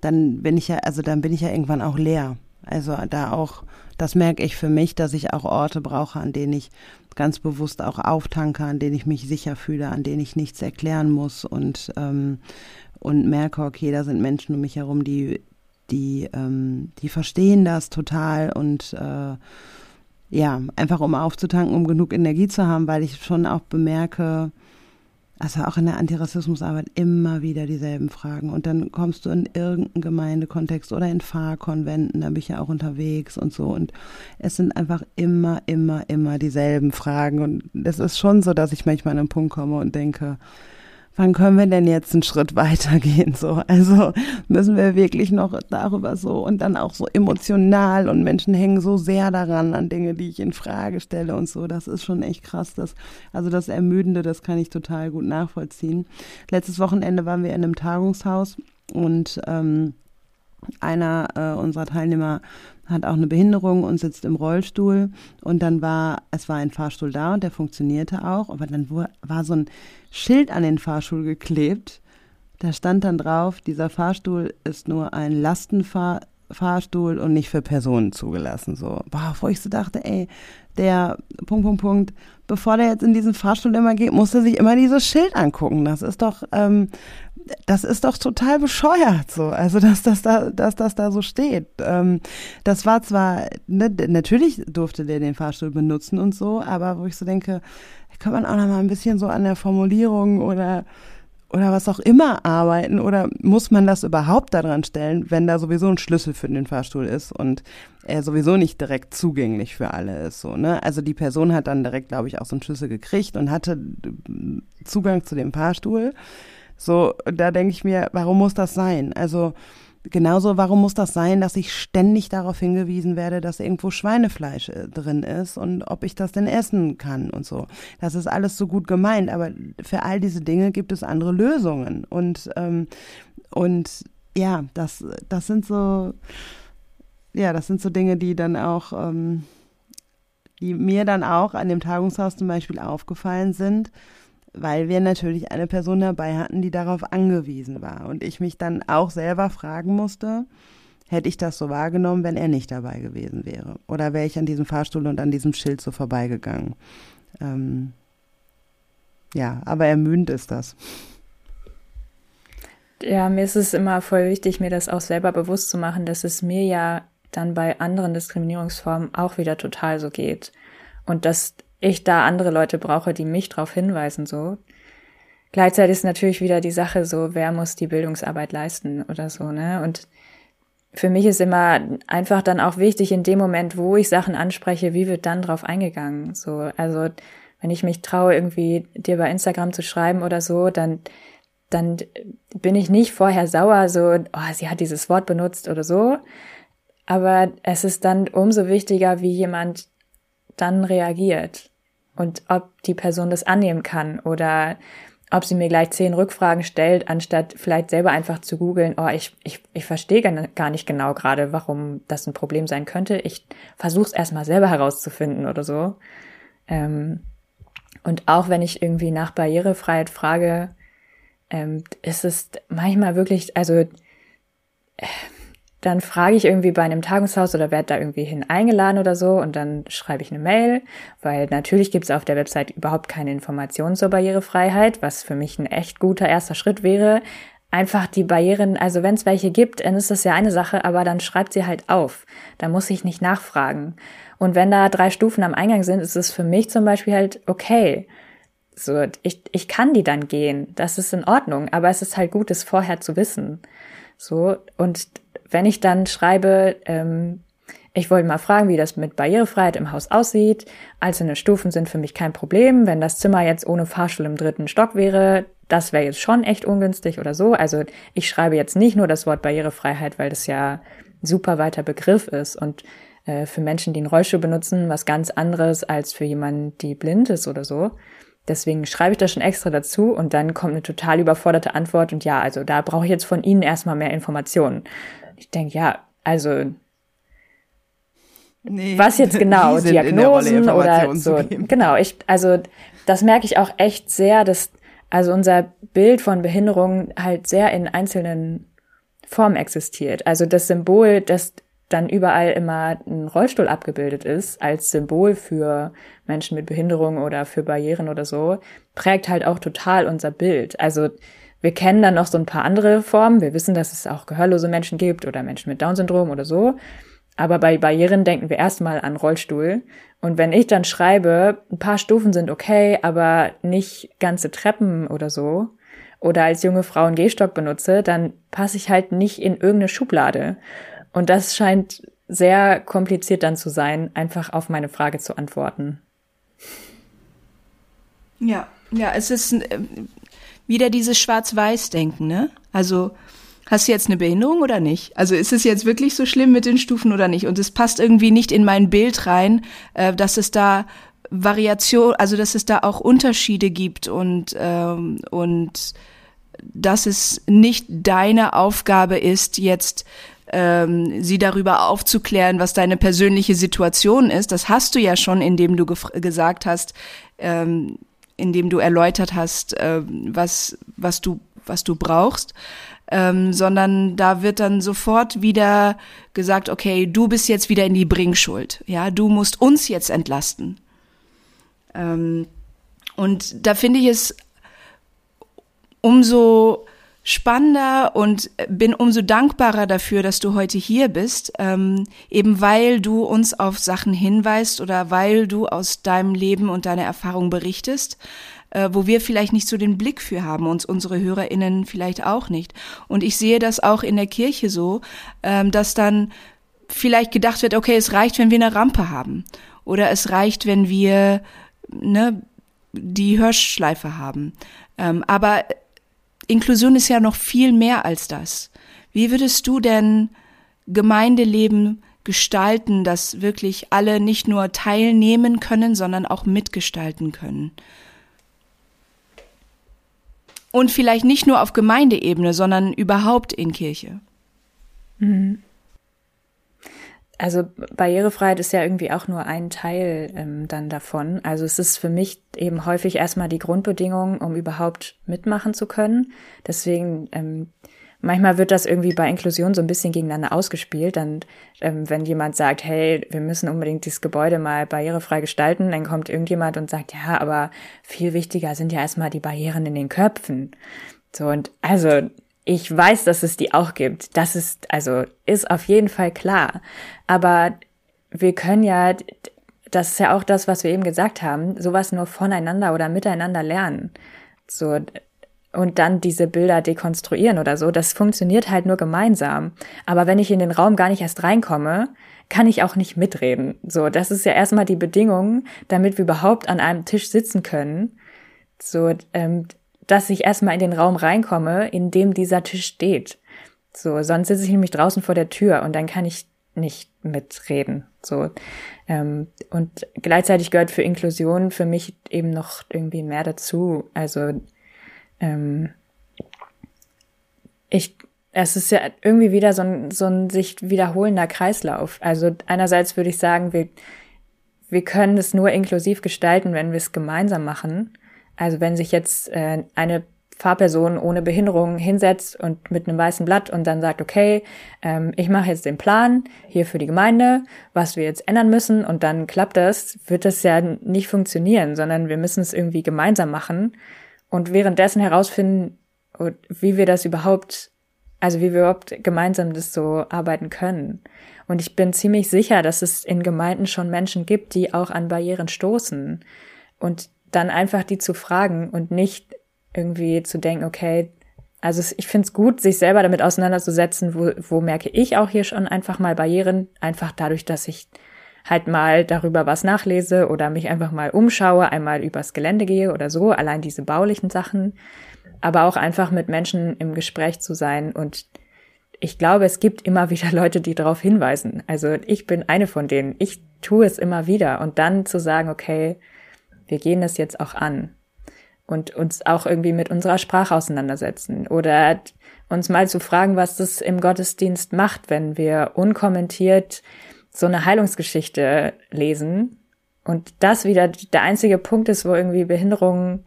dann bin ich ja, also dann bin ich ja irgendwann auch leer. Also da auch, das merke ich für mich, dass ich auch Orte brauche, an denen ich ganz bewusst auch auftanke, an denen ich mich sicher fühle, an denen ich nichts erklären muss. Und ähm, und merke, okay, da sind Menschen um mich herum, die, die, ähm, die verstehen das total. Und äh, ja, einfach um aufzutanken, um genug Energie zu haben, weil ich schon auch bemerke, also auch in der Antirassismusarbeit immer wieder dieselben Fragen. Und dann kommst du in irgendeinen Gemeindekontext oder in Fahrkonventen, da bin ich ja auch unterwegs und so. Und es sind einfach immer, immer, immer dieselben Fragen. Und es ist schon so, dass ich manchmal an einen Punkt komme und denke, wann können wir denn jetzt einen Schritt weitergehen? So, also müssen wir wirklich noch darüber so und dann auch so emotional und Menschen hängen so sehr daran an Dinge, die ich in Frage stelle und so. Das ist schon echt krass. Das, also das Ermüdende, das kann ich total gut nachvollziehen. Letztes Wochenende waren wir in einem Tagungshaus und ähm, einer äh, unserer Teilnehmer hat auch eine Behinderung und sitzt im Rollstuhl. Und dann war, es war ein Fahrstuhl da und der funktionierte auch, aber dann war so ein Schild an den Fahrstuhl geklebt. Da stand dann drauf, dieser Fahrstuhl ist nur ein Lastenfahrstuhl und nicht für Personen zugelassen. So, boah, wo ich so dachte, ey, der Punkt, Punkt, Punkt, bevor der jetzt in diesen Fahrstuhl immer geht, muss er sich immer dieses Schild angucken. Das ist doch, ähm, das ist doch total bescheuert so. Also dass das da, dass das da so steht. Ähm, das war zwar, ne, natürlich durfte der den Fahrstuhl benutzen und so, aber wo ich so denke, kann man auch noch mal ein bisschen so an der Formulierung oder oder was auch immer arbeiten oder muss man das überhaupt daran stellen, wenn da sowieso ein Schlüssel für den Fahrstuhl ist und er sowieso nicht direkt zugänglich für alle ist so, ne? Also die Person hat dann direkt, glaube ich, auch so einen Schlüssel gekriegt und hatte Zugang zu dem Fahrstuhl. So, da denke ich mir, warum muss das sein? Also genauso, warum muss das sein, dass ich ständig darauf hingewiesen werde, dass irgendwo Schweinefleisch äh, drin ist und ob ich das denn essen kann und so. Das ist alles so gut gemeint, aber für all diese Dinge gibt es andere Lösungen. Und, ähm, und ja, das, das sind so, ja, das sind so Dinge, die dann auch, ähm, die mir dann auch an dem Tagungshaus zum Beispiel aufgefallen sind weil wir natürlich eine Person dabei hatten, die darauf angewiesen war. Und ich mich dann auch selber fragen musste, hätte ich das so wahrgenommen, wenn er nicht dabei gewesen wäre? Oder wäre ich an diesem Fahrstuhl und an diesem Schild so vorbeigegangen? Ähm, ja, aber ermüdend ist das. Ja, mir ist es immer voll wichtig, mir das auch selber bewusst zu machen, dass es mir ja dann bei anderen Diskriminierungsformen auch wieder total so geht. Und dass ich da andere Leute brauche, die mich darauf hinweisen, so. Gleichzeitig ist natürlich wieder die Sache so, wer muss die Bildungsarbeit leisten oder so, ne? Und für mich ist immer einfach dann auch wichtig, in dem Moment, wo ich Sachen anspreche, wie wird dann drauf eingegangen? So, also wenn ich mich traue, irgendwie dir bei Instagram zu schreiben oder so, dann, dann bin ich nicht vorher sauer, so, oh, sie hat dieses Wort benutzt oder so. Aber es ist dann umso wichtiger, wie jemand dann reagiert und ob die Person das annehmen kann oder ob sie mir gleich zehn Rückfragen stellt, anstatt vielleicht selber einfach zu googeln, oh, ich, ich, ich verstehe gar nicht genau gerade, warum das ein Problem sein könnte. Ich versuche es erstmal selber herauszufinden oder so. Ähm, und auch wenn ich irgendwie nach Barrierefreiheit frage, ähm, ist es manchmal wirklich, also äh, dann frage ich irgendwie bei einem Tagungshaus oder werde da irgendwie hin eingeladen oder so und dann schreibe ich eine Mail, weil natürlich gibt es auf der Website überhaupt keine Informationen zur Barrierefreiheit, was für mich ein echt guter erster Schritt wäre. Einfach die Barrieren, also wenn es welche gibt, dann ist das ja eine Sache, aber dann schreibt sie halt auf. Da muss ich nicht nachfragen. Und wenn da drei Stufen am Eingang sind, ist es für mich zum Beispiel halt okay. So, ich, ich kann die dann gehen. Das ist in Ordnung. Aber es ist halt gut, es vorher zu wissen. So, und wenn ich dann schreibe, ähm, ich wollte mal fragen, wie das mit Barrierefreiheit im Haus aussieht. Einzelne Stufen sind für mich kein Problem. Wenn das Zimmer jetzt ohne Fahrstuhl im dritten Stock wäre, das wäre jetzt schon echt ungünstig oder so. Also ich schreibe jetzt nicht nur das Wort Barrierefreiheit, weil das ja ein super weiter Begriff ist und äh, für Menschen, die einen Rollstuhl benutzen, was ganz anderes als für jemanden, die blind ist oder so. Deswegen schreibe ich das schon extra dazu und dann kommt eine total überforderte Antwort und ja, also da brauche ich jetzt von Ihnen erstmal mehr Informationen. Ich denke, ja, also nee, was jetzt genau, Diagnosen oder so. Genau, ich, also das merke ich auch echt sehr, dass also unser Bild von Behinderung halt sehr in einzelnen Formen existiert. Also das Symbol, das dann überall immer ein Rollstuhl abgebildet ist, als Symbol für Menschen mit Behinderung oder für Barrieren oder so, prägt halt auch total unser Bild. Also wir kennen dann noch so ein paar andere Formen. Wir wissen, dass es auch gehörlose Menschen gibt oder Menschen mit Down-Syndrom oder so. Aber bei Barrieren denken wir erstmal an Rollstuhl. Und wenn ich dann schreibe, ein paar Stufen sind okay, aber nicht ganze Treppen oder so, oder als junge Frau einen Gehstock benutze, dann passe ich halt nicht in irgendeine Schublade. Und das scheint sehr kompliziert dann zu sein, einfach auf meine Frage zu antworten. Ja, ja, es ist, äh, wieder dieses Schwarz-Weiß-Denken, ne? Also, hast du jetzt eine Behinderung oder nicht? Also ist es jetzt wirklich so schlimm mit den Stufen oder nicht? Und es passt irgendwie nicht in mein Bild rein, äh, dass es da Variation, also dass es da auch Unterschiede gibt und ähm, und dass es nicht deine Aufgabe ist, jetzt ähm, sie darüber aufzuklären, was deine persönliche Situation ist. Das hast du ja schon, indem du gesagt hast, ähm, indem du erläutert hast, äh, was, was du, was du brauchst. Ähm, sondern da wird dann sofort wieder gesagt, okay, du bist jetzt wieder in die Bringschuld, ja, du musst uns jetzt entlasten. Ähm, und da finde ich es umso spannender und bin umso dankbarer dafür, dass du heute hier bist, ähm, eben weil du uns auf Sachen hinweist oder weil du aus deinem Leben und deiner Erfahrung berichtest, äh, wo wir vielleicht nicht so den Blick für haben, uns unsere HörerInnen vielleicht auch nicht. Und ich sehe das auch in der Kirche so, ähm, dass dann vielleicht gedacht wird, okay, es reicht, wenn wir eine Rampe haben. Oder es reicht, wenn wir ne, die Hörschleife haben. Ähm, aber Inklusion ist ja noch viel mehr als das. Wie würdest du denn Gemeindeleben gestalten, dass wirklich alle nicht nur teilnehmen können, sondern auch mitgestalten können? Und vielleicht nicht nur auf Gemeindeebene, sondern überhaupt in Kirche. Mhm. Also Barrierefreiheit ist ja irgendwie auch nur ein Teil ähm, dann davon. Also es ist für mich eben häufig erstmal die Grundbedingung, um überhaupt mitmachen zu können. Deswegen ähm, manchmal wird das irgendwie bei Inklusion so ein bisschen gegeneinander ausgespielt. Dann, ähm, wenn jemand sagt, hey, wir müssen unbedingt dieses Gebäude mal barrierefrei gestalten, dann kommt irgendjemand und sagt, ja, aber viel wichtiger sind ja erstmal die Barrieren in den Köpfen. So und also ich weiß, dass es die auch gibt. Das ist, also, ist auf jeden Fall klar. Aber wir können ja, das ist ja auch das, was wir eben gesagt haben, sowas nur voneinander oder miteinander lernen. So, und dann diese Bilder dekonstruieren oder so. Das funktioniert halt nur gemeinsam. Aber wenn ich in den Raum gar nicht erst reinkomme, kann ich auch nicht mitreden. So, das ist ja erstmal die Bedingung, damit wir überhaupt an einem Tisch sitzen können. So, ähm, dass ich erstmal in den Raum reinkomme, in dem dieser Tisch steht. So, sonst sitze ich nämlich draußen vor der Tür und dann kann ich nicht mitreden. So ähm, und gleichzeitig gehört für Inklusion für mich eben noch irgendwie mehr dazu. Also ähm, ich es ist ja irgendwie wieder so ein, so ein sich wiederholender Kreislauf. Also einerseits würde ich sagen, wir, wir können es nur inklusiv gestalten, wenn wir es gemeinsam machen. Also wenn sich jetzt äh, eine Fahrperson ohne Behinderung hinsetzt und mit einem weißen Blatt und dann sagt, okay, ähm, ich mache jetzt den Plan hier für die Gemeinde, was wir jetzt ändern müssen und dann klappt das, wird das ja nicht funktionieren, sondern wir müssen es irgendwie gemeinsam machen und währenddessen herausfinden, wie wir das überhaupt, also wie wir überhaupt gemeinsam das so arbeiten können. Und ich bin ziemlich sicher, dass es in Gemeinden schon Menschen gibt, die auch an Barrieren stoßen. Und dann einfach die zu fragen und nicht irgendwie zu denken, okay, also ich finde es gut, sich selber damit auseinanderzusetzen, wo, wo merke ich auch hier schon einfach mal Barrieren, einfach dadurch, dass ich halt mal darüber was nachlese oder mich einfach mal umschaue, einmal übers Gelände gehe oder so, allein diese baulichen Sachen, aber auch einfach mit Menschen im Gespräch zu sein und ich glaube, es gibt immer wieder Leute, die darauf hinweisen. Also ich bin eine von denen. Ich tue es immer wieder und dann zu sagen, okay, wir gehen das jetzt auch an und uns auch irgendwie mit unserer Sprache auseinandersetzen oder uns mal zu fragen, was das im Gottesdienst macht, wenn wir unkommentiert so eine Heilungsgeschichte lesen und das wieder der einzige Punkt ist, wo irgendwie Behinderung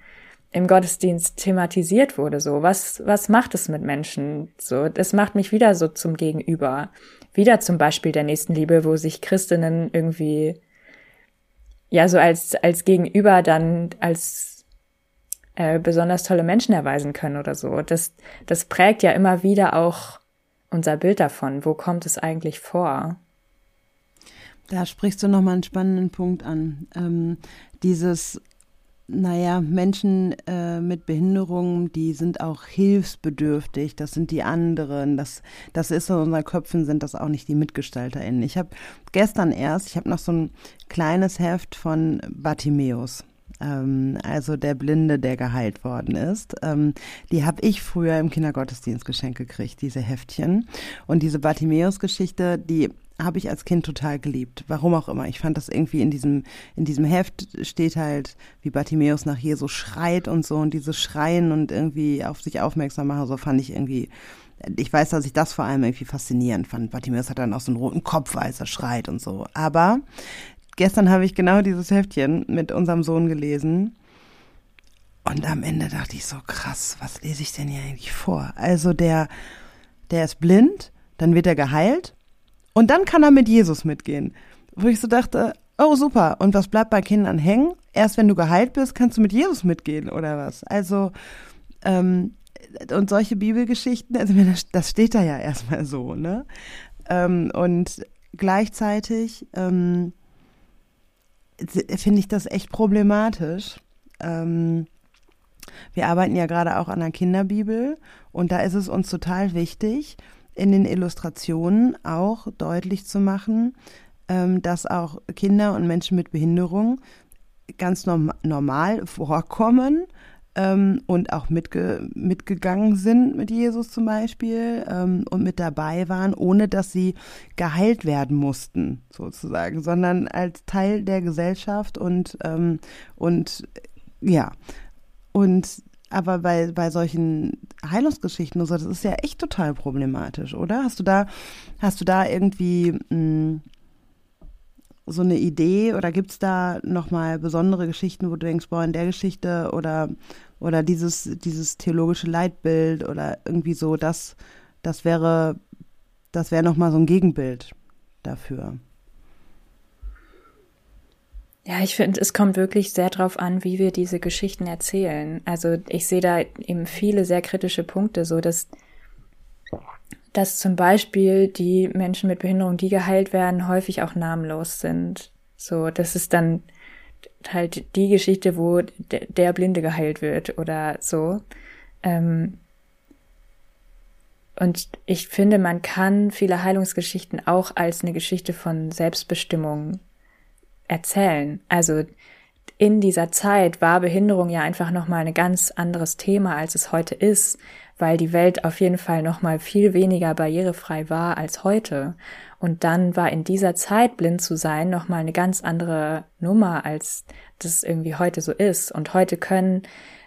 im Gottesdienst thematisiert wurde, so. Was was macht es mit Menschen, so? Das macht mich wieder so zum Gegenüber, wieder zum Beispiel der Nächstenliebe, wo sich Christinnen irgendwie ja so als als Gegenüber dann als äh, besonders tolle Menschen erweisen können oder so. Das das prägt ja immer wieder auch unser Bild davon. Wo kommt es eigentlich vor? Da sprichst du nochmal einen spannenden Punkt an. Ähm, dieses naja, Menschen äh, mit Behinderungen, die sind auch hilfsbedürftig. Das sind die anderen. Das, das ist in unseren Köpfen, sind das auch nicht die MitgestalterInnen. Ich habe gestern erst, ich habe noch so ein kleines Heft von Bartimeus. Ähm, also der Blinde, der geheilt worden ist. Ähm, die habe ich früher im Kindergottesdienst geschenkt gekriegt, diese Heftchen. Und diese Bartimeus-Geschichte, die habe ich als Kind total geliebt. Warum auch immer. Ich fand das irgendwie in diesem, in diesem Heft steht halt, wie Bartimäus nach Jesus schreit und so und dieses Schreien und irgendwie auf sich aufmerksam machen, so fand ich irgendwie, ich weiß, dass ich das vor allem irgendwie faszinierend fand. Bartimäus hat dann auch so einen roten Kopf, als er schreit und so. Aber gestern habe ich genau dieses Heftchen mit unserem Sohn gelesen. Und am Ende dachte ich so, krass, was lese ich denn hier eigentlich vor? Also der, der ist blind, dann wird er geheilt und dann kann er mit Jesus mitgehen. Wo ich so dachte, oh super, und was bleibt bei Kindern hängen? Erst wenn du geheilt bist, kannst du mit Jesus mitgehen oder was? Also, ähm, und solche Bibelgeschichten, also das steht da ja erstmal so, ne? Ähm, und gleichzeitig ähm, finde ich das echt problematisch. Ähm, wir arbeiten ja gerade auch an der Kinderbibel und da ist es uns total wichtig, in den Illustrationen auch deutlich zu machen, ähm, dass auch Kinder und Menschen mit Behinderung ganz norm normal vorkommen ähm, und auch mitge mitgegangen sind mit Jesus zum Beispiel ähm, und mit dabei waren, ohne dass sie geheilt werden mussten, sozusagen, sondern als Teil der Gesellschaft und, ähm, und ja. Und aber bei, bei solchen Heilungsgeschichten und so, das ist ja echt total problematisch, oder? Hast du da, hast du da irgendwie mh, hm, so eine Idee oder gibt es da nochmal besondere Geschichten, wo du denkst, boah, in der Geschichte oder, oder dieses, dieses theologische Leitbild oder irgendwie so, das, das wäre, das wäre nochmal so ein Gegenbild dafür. Ja, ich finde, es kommt wirklich sehr drauf an, wie wir diese Geschichten erzählen. Also ich sehe da eben viele sehr kritische Punkte, so dass, dass zum Beispiel die Menschen mit Behinderung, die geheilt werden, häufig auch namenlos sind. So, das ist dann halt die Geschichte, wo der Blinde geheilt wird oder so. Ähm, und ich finde, man kann viele Heilungsgeschichten auch als eine Geschichte von Selbstbestimmung erzählen. Also in dieser Zeit war Behinderung ja einfach nochmal ein ganz anderes Thema, als es heute ist, weil die Welt auf jeden Fall nochmal viel weniger barrierefrei war als heute. Und dann war in dieser Zeit blind zu sein nochmal eine ganz andere Nummer, als das irgendwie heute so ist. Und heute können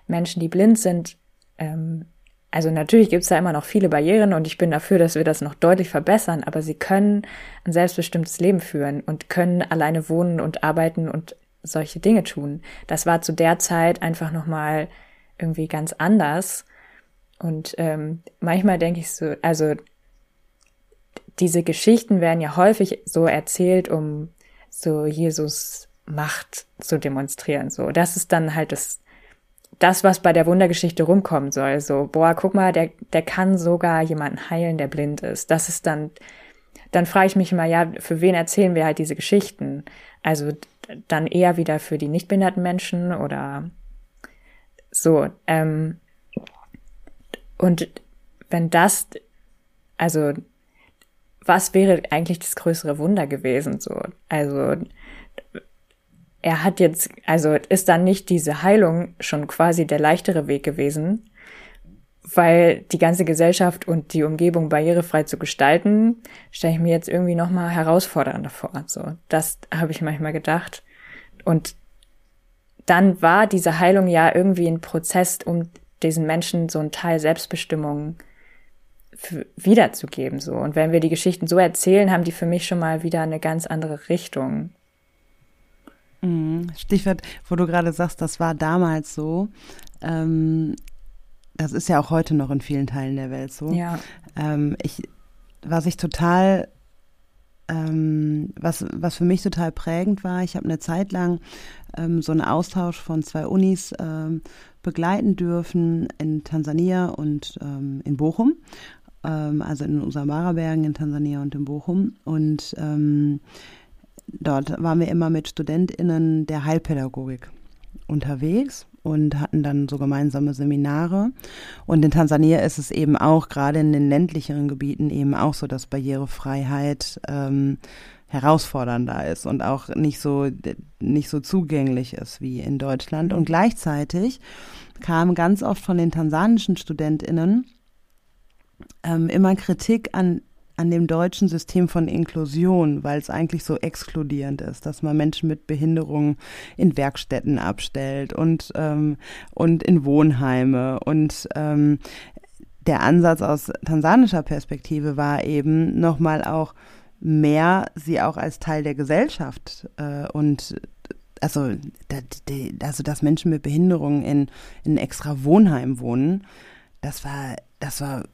Menschen, die blind sind, ähm, also natürlich gibt es da immer noch viele Barrieren und ich bin dafür, dass wir das noch deutlich verbessern, aber sie können ein selbstbestimmtes Leben führen und können alleine wohnen und arbeiten und solche Dinge tun. Das war zu der Zeit einfach nochmal irgendwie ganz anders. Und ähm, manchmal denke ich so, also diese Geschichten werden ja häufig so erzählt, um so Jesus Macht zu demonstrieren. So, das ist dann halt das das, was bei der Wundergeschichte rumkommen soll. So, boah, guck mal, der, der kann sogar jemanden heilen, der blind ist. Das ist dann, dann frage ich mich immer, ja, für wen erzählen wir halt diese Geschichten? Also dann eher wieder für die nicht behinderten Menschen oder so. Ähm, und wenn das, also was wäre eigentlich das größere Wunder gewesen? So, also er hat jetzt, also ist dann nicht diese Heilung schon quasi der leichtere Weg gewesen, weil die ganze Gesellschaft und die Umgebung barrierefrei zu gestalten, stelle ich mir jetzt irgendwie noch mal herausfordernder vor. So, das habe ich manchmal gedacht. Und dann war diese Heilung ja irgendwie ein Prozess, um diesen Menschen so einen Teil Selbstbestimmung wiederzugeben. So. Und wenn wir die Geschichten so erzählen, haben die für mich schon mal wieder eine ganz andere Richtung. Mhm. Stichwort, wo du gerade sagst, das war damals so. Ähm, das ist ja auch heute noch in vielen Teilen der Welt so. Ja. Ähm, ich, was ich total, ähm, was, was für mich total prägend war, ich habe eine Zeit lang ähm, so einen Austausch von zwei Unis ähm, begleiten dürfen in Tansania und ähm, in Bochum. Also in Usamara-Bergen in Tansania und in Bochum. Und dort waren wir immer mit StudentInnen der Heilpädagogik unterwegs und hatten dann so gemeinsame Seminare. Und in Tansania ist es eben auch, gerade in den ländlicheren Gebieten, eben auch so, dass Barrierefreiheit ähm, herausfordernder ist und auch nicht so, nicht so zugänglich ist wie in Deutschland. Und gleichzeitig kam ganz oft von den tansanischen StudentInnen ähm, immer Kritik an an dem deutschen System von Inklusion, weil es eigentlich so exkludierend ist, dass man Menschen mit Behinderungen in Werkstätten abstellt und, ähm, und in Wohnheime. Und ähm, der Ansatz aus tansanischer Perspektive war eben nochmal auch mehr sie auch als Teil der Gesellschaft äh, und also, also dass Menschen mit Behinderungen in, in extra Wohnheim wohnen, das war, das war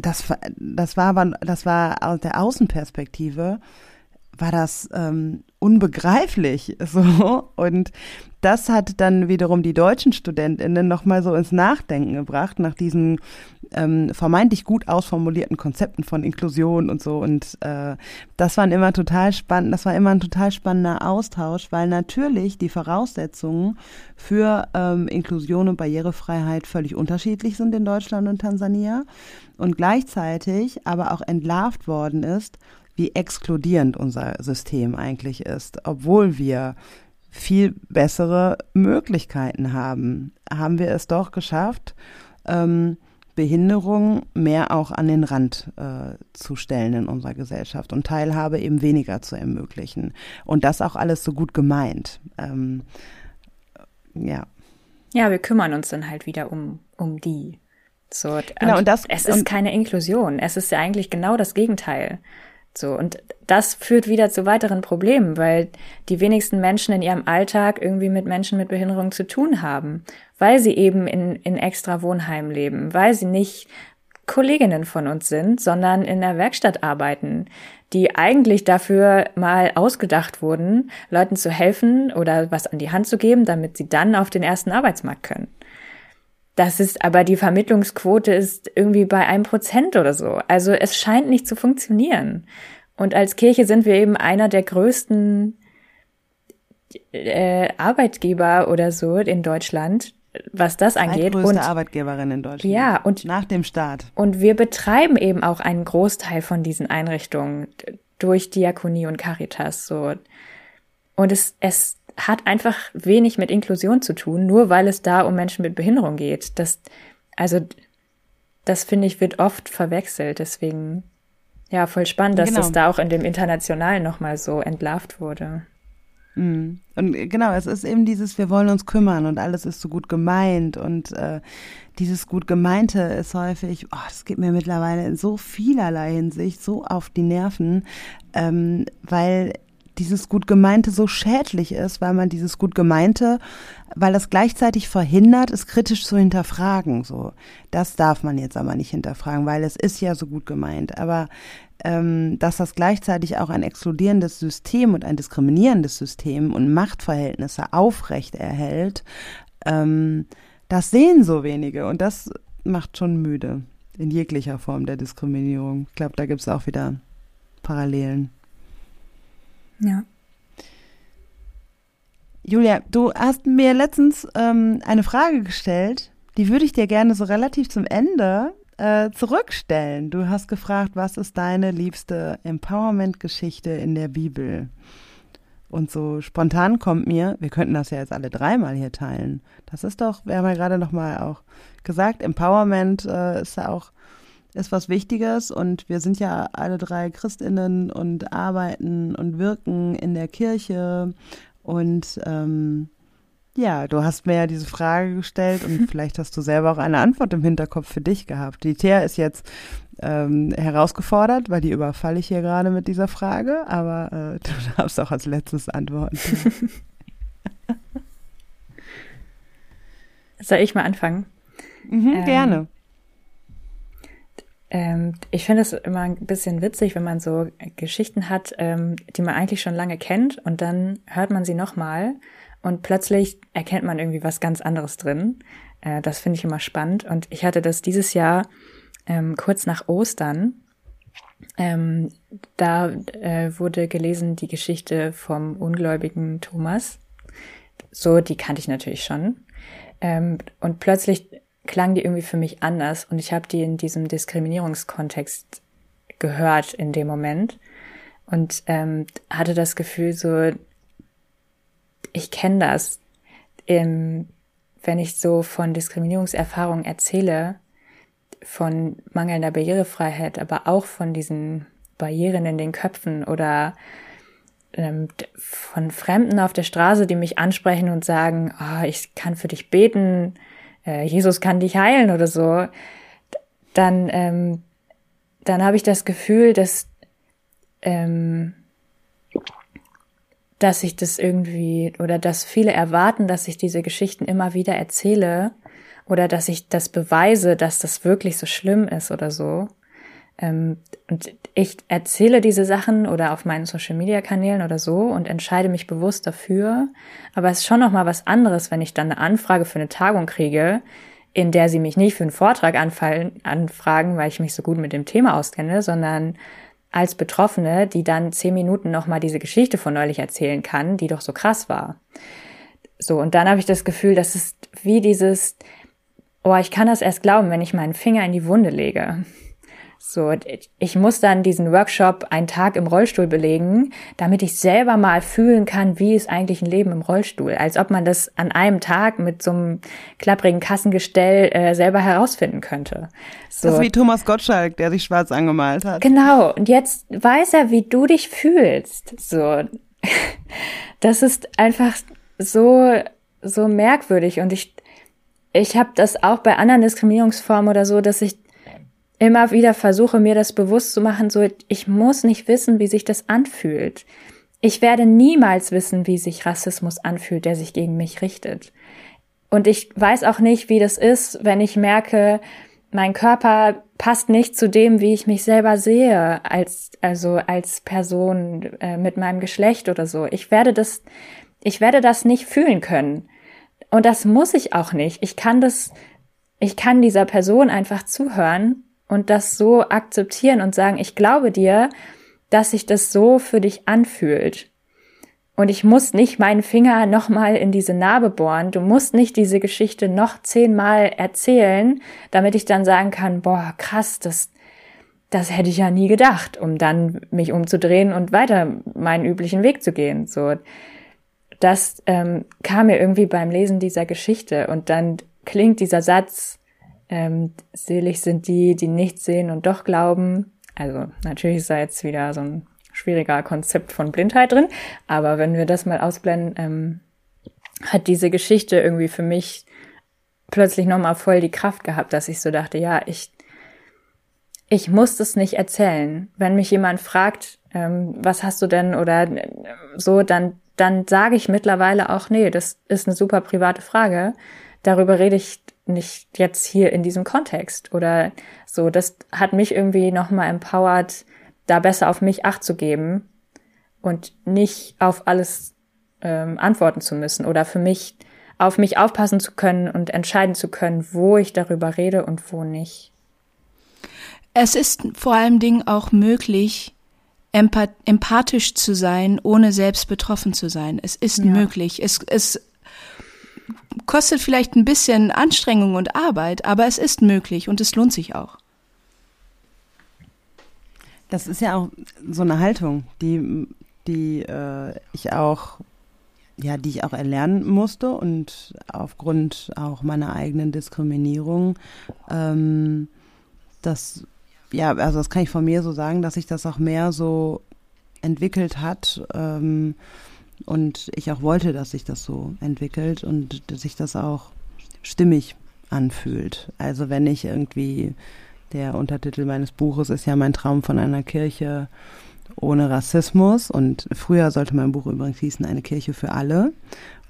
das, das war aber, das war aus der Außenperspektive, war das ähm, unbegreiflich so. Und das hat dann wiederum die deutschen Studentinnen nochmal so ins Nachdenken gebracht nach diesen ähm, vermeintlich gut ausformulierten Konzepten von Inklusion und so. Und äh, das waren immer total spannend das war immer ein total spannender Austausch weil natürlich die Voraussetzungen für ähm, Inklusion und Barrierefreiheit völlig unterschiedlich sind in Deutschland und Tansania und gleichzeitig aber auch entlarvt worden ist wie exkludierend unser System eigentlich ist. Obwohl wir viel bessere Möglichkeiten haben, haben wir es doch geschafft, ähm, Behinderung mehr auch an den Rand äh, zu stellen in unserer Gesellschaft und Teilhabe eben weniger zu ermöglichen. Und das auch alles so gut gemeint. Ähm, ja. Ja, wir kümmern uns dann halt wieder um, um die. So, genau, und das, es ist keine Inklusion. Es ist ja eigentlich genau das Gegenteil. So, und das führt wieder zu weiteren Problemen, weil die wenigsten Menschen in ihrem Alltag irgendwie mit Menschen mit Behinderung zu tun haben, weil sie eben in, in extra Wohnheimen leben, weil sie nicht Kolleginnen von uns sind, sondern in der Werkstatt arbeiten, die eigentlich dafür mal ausgedacht wurden, Leuten zu helfen oder was an die Hand zu geben, damit sie dann auf den ersten Arbeitsmarkt können. Das ist aber die Vermittlungsquote ist irgendwie bei einem Prozent oder so. Also es scheint nicht zu funktionieren. Und als Kirche sind wir eben einer der größten äh, Arbeitgeber oder so in Deutschland, was das angeht. Größte und Arbeitgeberin in Deutschland. Ja, und nach dem Staat. Und wir betreiben eben auch einen Großteil von diesen Einrichtungen durch Diakonie und Caritas so. Und es es hat einfach wenig mit Inklusion zu tun, nur weil es da um Menschen mit Behinderung geht. Das also das finde ich wird oft verwechselt, deswegen ja, voll spannend, dass genau. das da auch in dem Internationalen nochmal so entlarvt wurde. Mhm. Und genau, es ist eben dieses, wir wollen uns kümmern und alles ist so gut gemeint und äh, dieses gut gemeinte ist häufig, oh, das geht mir mittlerweile in so vielerlei Hinsicht so auf die Nerven, ähm, weil dieses gut gemeinte so schädlich ist, weil man dieses gut gemeinte, weil das gleichzeitig verhindert, es kritisch zu hinterfragen. So, das darf man jetzt aber nicht hinterfragen, weil es ist ja so gut gemeint. Aber ähm, dass das gleichzeitig auch ein exkludierendes System und ein diskriminierendes System und Machtverhältnisse aufrecht erhält, ähm, das sehen so wenige und das macht schon müde in jeglicher Form der Diskriminierung. Ich glaube, da gibt es auch wieder Parallelen. Ja. Julia, du hast mir letztens ähm, eine Frage gestellt, die würde ich dir gerne so relativ zum Ende äh, zurückstellen. Du hast gefragt, was ist deine liebste Empowerment-Geschichte in der Bibel? Und so spontan kommt mir, wir könnten das ja jetzt alle dreimal hier teilen. Das ist doch, wir haben ja gerade nochmal auch gesagt, Empowerment äh, ist ja auch ist was Wichtiges und wir sind ja alle drei Christinnen und arbeiten und wirken in der Kirche und ähm, ja, du hast mir ja diese Frage gestellt und vielleicht hast du selber auch eine Antwort im Hinterkopf für dich gehabt. Die Thea ist jetzt ähm, herausgefordert, weil die überfalle ich hier gerade mit dieser Frage, aber äh, du darfst auch als letztes antworten. Soll ich mal anfangen? Mhm, ähm, gerne. Ähm, ich finde es immer ein bisschen witzig, wenn man so Geschichten hat, ähm, die man eigentlich schon lange kennt und dann hört man sie nochmal und plötzlich erkennt man irgendwie was ganz anderes drin. Äh, das finde ich immer spannend. Und ich hatte das dieses Jahr ähm, kurz nach Ostern. Da äh, wurde gelesen die Geschichte vom ungläubigen Thomas. So, die kannte ich natürlich schon. Und plötzlich klang die irgendwie für mich anders und ich habe die in diesem Diskriminierungskontext gehört in dem Moment und ähm, hatte das Gefühl so, ich kenne das. Ähm, wenn ich so von Diskriminierungserfahrungen erzähle, von mangelnder Barrierefreiheit, aber auch von diesen Barrieren in den Köpfen oder ähm, von Fremden auf der Straße, die mich ansprechen und sagen, oh, ich kann für dich beten, äh, Jesus kann dich heilen oder so, dann, ähm, dann habe ich das Gefühl, dass ähm, dass ich das irgendwie oder dass viele erwarten, dass ich diese Geschichten immer wieder erzähle oder dass ich das beweise, dass das wirklich so schlimm ist oder so. Ähm, und ich erzähle diese Sachen oder auf meinen Social Media Kanälen oder so und entscheide mich bewusst dafür. Aber es ist schon noch mal was anderes, wenn ich dann eine Anfrage für eine Tagung kriege, in der sie mich nicht für einen Vortrag anfallen, anfragen, weil ich mich so gut mit dem Thema auskenne, sondern als Betroffene, die dann zehn Minuten nochmal diese Geschichte von neulich erzählen kann, die doch so krass war. So, und dann habe ich das Gefühl, das ist wie dieses, oh, ich kann das erst glauben, wenn ich meinen Finger in die Wunde lege. So, ich muss dann diesen Workshop einen Tag im Rollstuhl belegen, damit ich selber mal fühlen kann, wie ist eigentlich ein Leben im Rollstuhl. Als ob man das an einem Tag mit so einem klapprigen Kassengestell äh, selber herausfinden könnte. So. Das ist wie Thomas Gottschalk, der sich schwarz angemalt hat. Genau. Und jetzt weiß er, wie du dich fühlst. So. Das ist einfach so, so merkwürdig. Und ich, ich habe das auch bei anderen Diskriminierungsformen oder so, dass ich immer wieder versuche, mir das bewusst zu machen, so, ich muss nicht wissen, wie sich das anfühlt. Ich werde niemals wissen, wie sich Rassismus anfühlt, der sich gegen mich richtet. Und ich weiß auch nicht, wie das ist, wenn ich merke, mein Körper passt nicht zu dem, wie ich mich selber sehe, als, also als Person äh, mit meinem Geschlecht oder so. Ich werde das, ich werde das nicht fühlen können. Und das muss ich auch nicht. Ich kann das, ich kann dieser Person einfach zuhören und das so akzeptieren und sagen, ich glaube dir, dass sich das so für dich anfühlt. Und ich muss nicht meinen Finger nochmal in diese Narbe bohren. Du musst nicht diese Geschichte noch zehnmal erzählen, damit ich dann sagen kann, boah, krass, das, das hätte ich ja nie gedacht, um dann mich umzudrehen und weiter meinen üblichen Weg zu gehen. So, das ähm, kam mir irgendwie beim Lesen dieser Geschichte und dann klingt dieser Satz, ähm, selig sind die, die nicht sehen und doch glauben. Also natürlich ist da jetzt wieder so ein schwieriger Konzept von Blindheit drin. Aber wenn wir das mal ausblenden, ähm, hat diese Geschichte irgendwie für mich plötzlich nochmal voll die Kraft gehabt, dass ich so dachte, ja, ich, ich muss das nicht erzählen. Wenn mich jemand fragt, ähm, was hast du denn oder äh, so, dann, dann sage ich mittlerweile auch, nee, das ist eine super private Frage. Darüber rede ich nicht jetzt hier in diesem Kontext oder so. Das hat mich irgendwie nochmal empowert, da besser auf mich acht zu geben und nicht auf alles ähm, antworten zu müssen oder für mich auf mich aufpassen zu können und entscheiden zu können, wo ich darüber rede und wo nicht. Es ist vor allem Dingen auch möglich, empath empathisch zu sein, ohne selbst betroffen zu sein. Es ist ja. möglich. Es, es kostet vielleicht ein bisschen Anstrengung und Arbeit, aber es ist möglich und es lohnt sich auch. Das ist ja auch so eine Haltung, die, die äh, ich auch, ja, die ich auch erlernen musste und aufgrund auch meiner eigenen Diskriminierung, ähm, das, ja, also das kann ich von mir so sagen, dass sich das auch mehr so entwickelt hat ähm, und ich auch wollte, dass sich das so entwickelt und dass sich das auch stimmig anfühlt. Also wenn ich irgendwie der Untertitel meines Buches ist ja mein Traum von einer Kirche ohne Rassismus. Und früher sollte mein Buch übrigens hießen Eine Kirche für alle.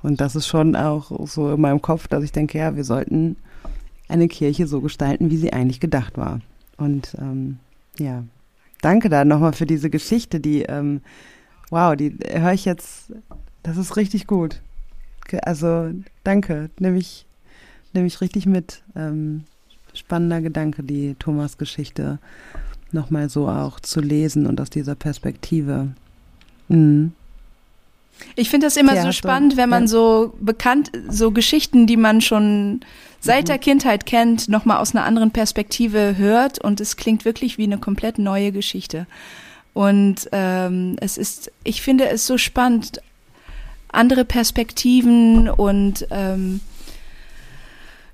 Und das ist schon auch so in meinem Kopf, dass ich denke, ja, wir sollten eine Kirche so gestalten, wie sie eigentlich gedacht war. Und ähm, ja, danke da nochmal für diese Geschichte, die, ähm, wow, die höre ich jetzt, das ist richtig gut. Also danke, nehme ich, nehme ich richtig mit. Ähm, spannender Gedanke, die Thomas-Geschichte nochmal so auch zu lesen und aus dieser Perspektive. Mhm. Ich finde das immer ja, so spannend, wenn man ja. so bekannt, so Geschichten, die man schon seit mhm. der Kindheit kennt, nochmal aus einer anderen Perspektive hört und es klingt wirklich wie eine komplett neue Geschichte. Und ähm, es ist, ich finde es so spannend, andere Perspektiven und ähm,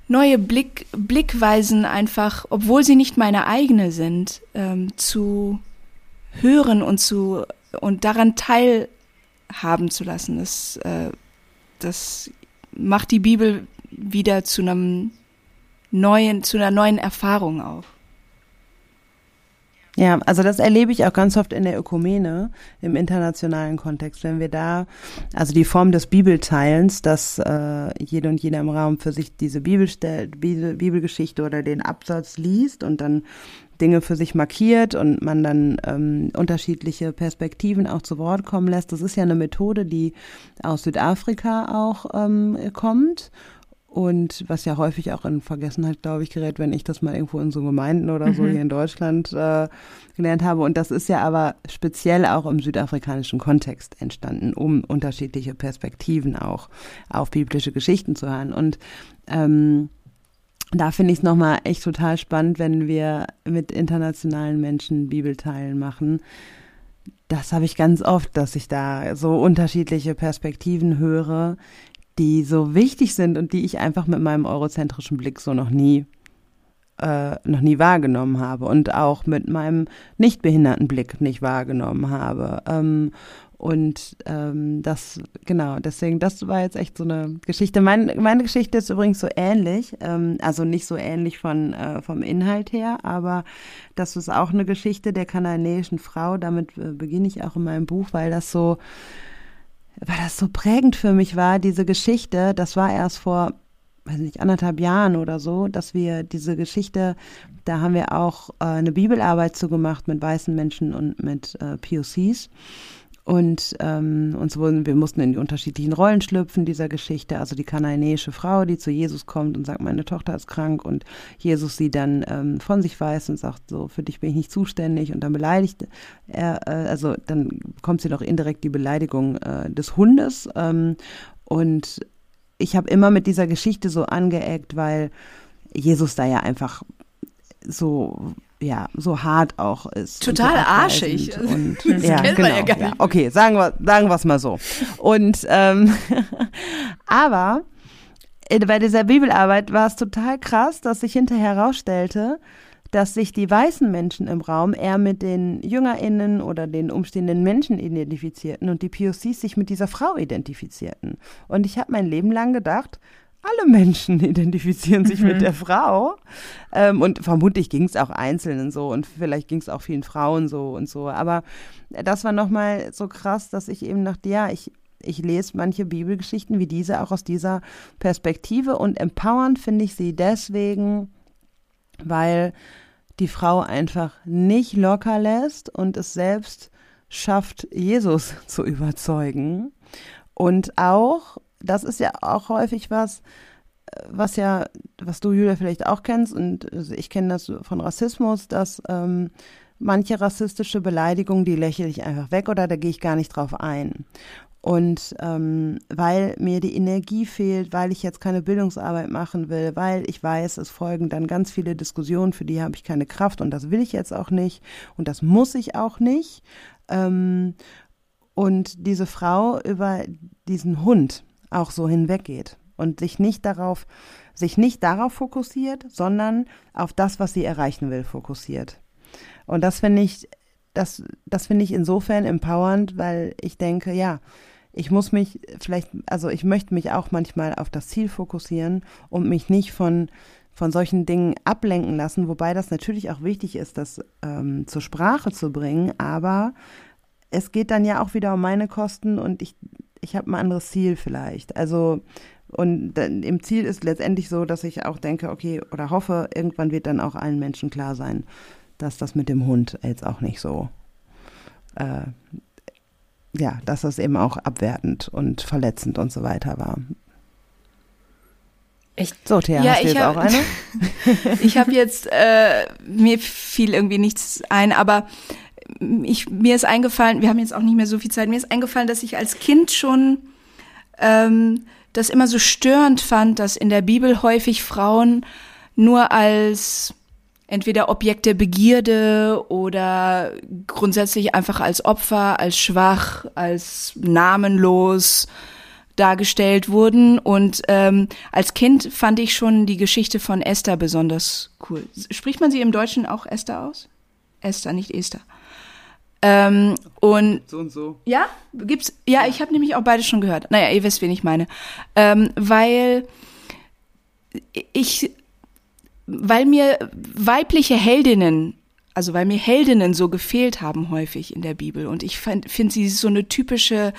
neue Blick, Blickweisen einfach, obwohl sie nicht meine eigene sind, ähm, zu hören und zu und daran teilhaben zu lassen. Das, äh, das macht die Bibel wieder zu einem neuen, zu einer neuen Erfahrung auch. Ja, also das erlebe ich auch ganz oft in der Ökumene im internationalen Kontext, wenn wir da, also die Form des Bibelteilens, dass äh, jede und jeder im Raum für sich diese Bibelstell, Bibel, Bibelgeschichte oder den Absatz liest und dann Dinge für sich markiert und man dann ähm, unterschiedliche Perspektiven auch zu Wort kommen lässt. Das ist ja eine Methode, die aus Südafrika auch ähm, kommt und was ja häufig auch in Vergessenheit, glaube ich, gerät, wenn ich das mal irgendwo in so Gemeinden oder mhm. so hier in Deutschland äh, gelernt habe. Und das ist ja aber speziell auch im südafrikanischen Kontext entstanden, um unterschiedliche Perspektiven auch auf biblische Geschichten zu hören. Und ähm, da finde ich es nochmal echt total spannend, wenn wir mit internationalen Menschen Bibelteilen machen. Das habe ich ganz oft, dass ich da so unterschiedliche Perspektiven höre, die so wichtig sind und die ich einfach mit meinem eurozentrischen Blick so noch nie äh, noch nie wahrgenommen habe und auch mit meinem nicht behinderten Blick nicht wahrgenommen habe. Ähm, Und ähm, das, genau, deswegen, das war jetzt echt so eine Geschichte. Mein, meine Geschichte ist übrigens so ähnlich, ähm, also nicht so ähnlich von, äh, vom Inhalt her, aber das ist auch eine Geschichte der kananäischen Frau. Damit äh, beginne ich auch in meinem Buch, weil das so, weil das so prägend für mich war, diese Geschichte. Das war erst vor weiß nicht, anderthalb Jahren oder so, dass wir diese Geschichte, da haben wir auch äh, eine Bibelarbeit zu gemacht mit weißen Menschen und mit äh, POCs. Und ähm, uns wurden, wir mussten in die unterschiedlichen Rollen schlüpfen dieser Geschichte. Also die kanaanäische Frau, die zu Jesus kommt und sagt, meine Tochter ist krank. Und Jesus sie dann ähm, von sich weist und sagt, so für dich bin ich nicht zuständig. Und dann beleidigt er, äh, also dann kommt sie noch indirekt die Beleidigung äh, des Hundes. Ähm, und ich habe immer mit dieser Geschichte so angeeckt, weil Jesus da ja einfach so ja so hart auch ist. Total arschig. Und, das ja, genau. Ja ja. Okay, sagen wir sagen wir es mal so. Und ähm, aber bei dieser Bibelarbeit war es total krass, dass sich hinterher herausstellte, dass sich die weißen Menschen im Raum eher mit den JüngerInnen oder den umstehenden Menschen identifizierten und die POCs sich mit dieser Frau identifizierten. Und ich habe mein Leben lang gedacht, alle Menschen identifizieren sich mhm. mit der Frau. Ähm, und vermutlich ging es auch Einzelnen so und vielleicht ging es auch vielen Frauen so und so. Aber das war nochmal so krass, dass ich eben dachte, ja, ich, ich lese manche Bibelgeschichten wie diese auch aus dieser Perspektive und empowernd finde ich sie deswegen, weil die Frau einfach nicht locker lässt und es selbst schafft, Jesus zu überzeugen. Und auch, das ist ja auch häufig was, was ja, was du, Julia, vielleicht auch kennst, und ich kenne das von Rassismus, dass ähm, manche rassistische Beleidigungen, die lächle ich einfach weg oder da gehe ich gar nicht drauf ein. Und ähm, weil mir die Energie fehlt, weil ich jetzt keine Bildungsarbeit machen will, weil ich weiß, es folgen dann ganz viele Diskussionen, für die habe ich keine Kraft und das will ich jetzt auch nicht und das muss ich auch nicht. Ähm, und diese Frau über diesen Hund auch so hinweggeht und sich nicht darauf, sich nicht darauf fokussiert, sondern auf das, was sie erreichen will, fokussiert. Und das finde ich, das, das finde ich insofern empowernd, weil ich denke, ja, ich muss mich vielleicht, also ich möchte mich auch manchmal auf das Ziel fokussieren und mich nicht von von solchen Dingen ablenken lassen, wobei das natürlich auch wichtig ist, das ähm, zur Sprache zu bringen, aber es geht dann ja auch wieder um meine Kosten und ich, ich habe ein anderes Ziel vielleicht. Also und dann, im Ziel ist letztendlich so, dass ich auch denke, okay, oder hoffe, irgendwann wird dann auch allen Menschen klar sein, dass das mit dem Hund jetzt auch nicht so äh, ja, dass das eben auch abwertend und verletzend und so weiter war. Ich, so, Thea, ja, hast du jetzt hab, auch eine? ich habe jetzt, äh, mir fiel irgendwie nichts ein, aber ich, mir ist eingefallen, wir haben jetzt auch nicht mehr so viel Zeit, mir ist eingefallen, dass ich als Kind schon ähm, das immer so störend fand, dass in der Bibel häufig Frauen nur als entweder Objekt der Begierde oder grundsätzlich einfach als Opfer, als schwach, als namenlos dargestellt wurden. Und ähm, als Kind fand ich schon die Geschichte von Esther besonders cool. Spricht man sie im Deutschen auch Esther aus? Esther, nicht Esther. Ähm, und so und so. Ja, gibt's. Ja, ich habe nämlich auch beide schon gehört. Naja, ihr wisst, wen ich meine. Ähm, weil ich weil mir weibliche Heldinnen, also weil mir Heldinnen so gefehlt haben häufig in der Bibel und ich finde sie so eine typische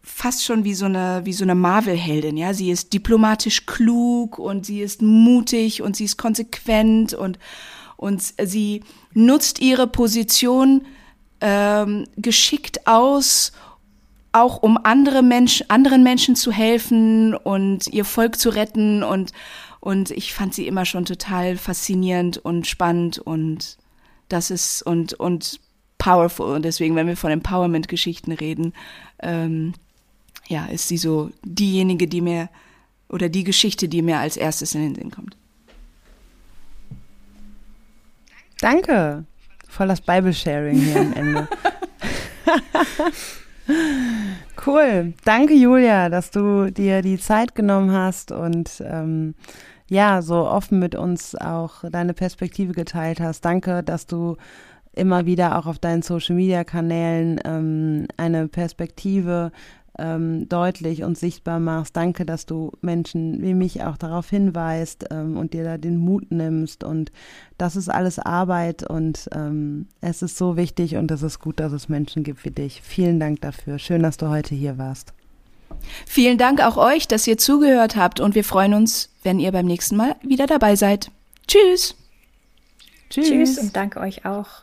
fast schon wie so eine wie so eine Marvel-Heldin, ja, sie ist diplomatisch klug und sie ist mutig und sie ist konsequent und und sie nutzt ihre Position ähm, geschickt aus, auch um andere Menschen, anderen Menschen zu helfen und ihr Volk zu retten und und ich fand sie immer schon total faszinierend und spannend und das ist und, und powerful. Und deswegen, wenn wir von Empowerment-Geschichten reden, ähm, ja, ist sie so diejenige, die mir oder die Geschichte, die mir als erstes in den Sinn kommt. Danke. Voll das Bible-Sharing hier am Ende. cool. Danke, Julia, dass du dir die Zeit genommen hast und ähm, ja, so offen mit uns auch deine Perspektive geteilt hast. Danke, dass du immer wieder auch auf deinen Social-Media-Kanälen ähm, eine Perspektive ähm, deutlich und sichtbar machst. Danke, dass du Menschen wie mich auch darauf hinweist ähm, und dir da den Mut nimmst. Und das ist alles Arbeit und ähm, es ist so wichtig und es ist gut, dass es Menschen gibt wie dich. Vielen Dank dafür. Schön, dass du heute hier warst. Vielen Dank auch euch, dass ihr zugehört habt und wir freuen uns, wenn ihr beim nächsten Mal wieder dabei seid. Tschüss. Tschüss, Tschüss und danke euch auch.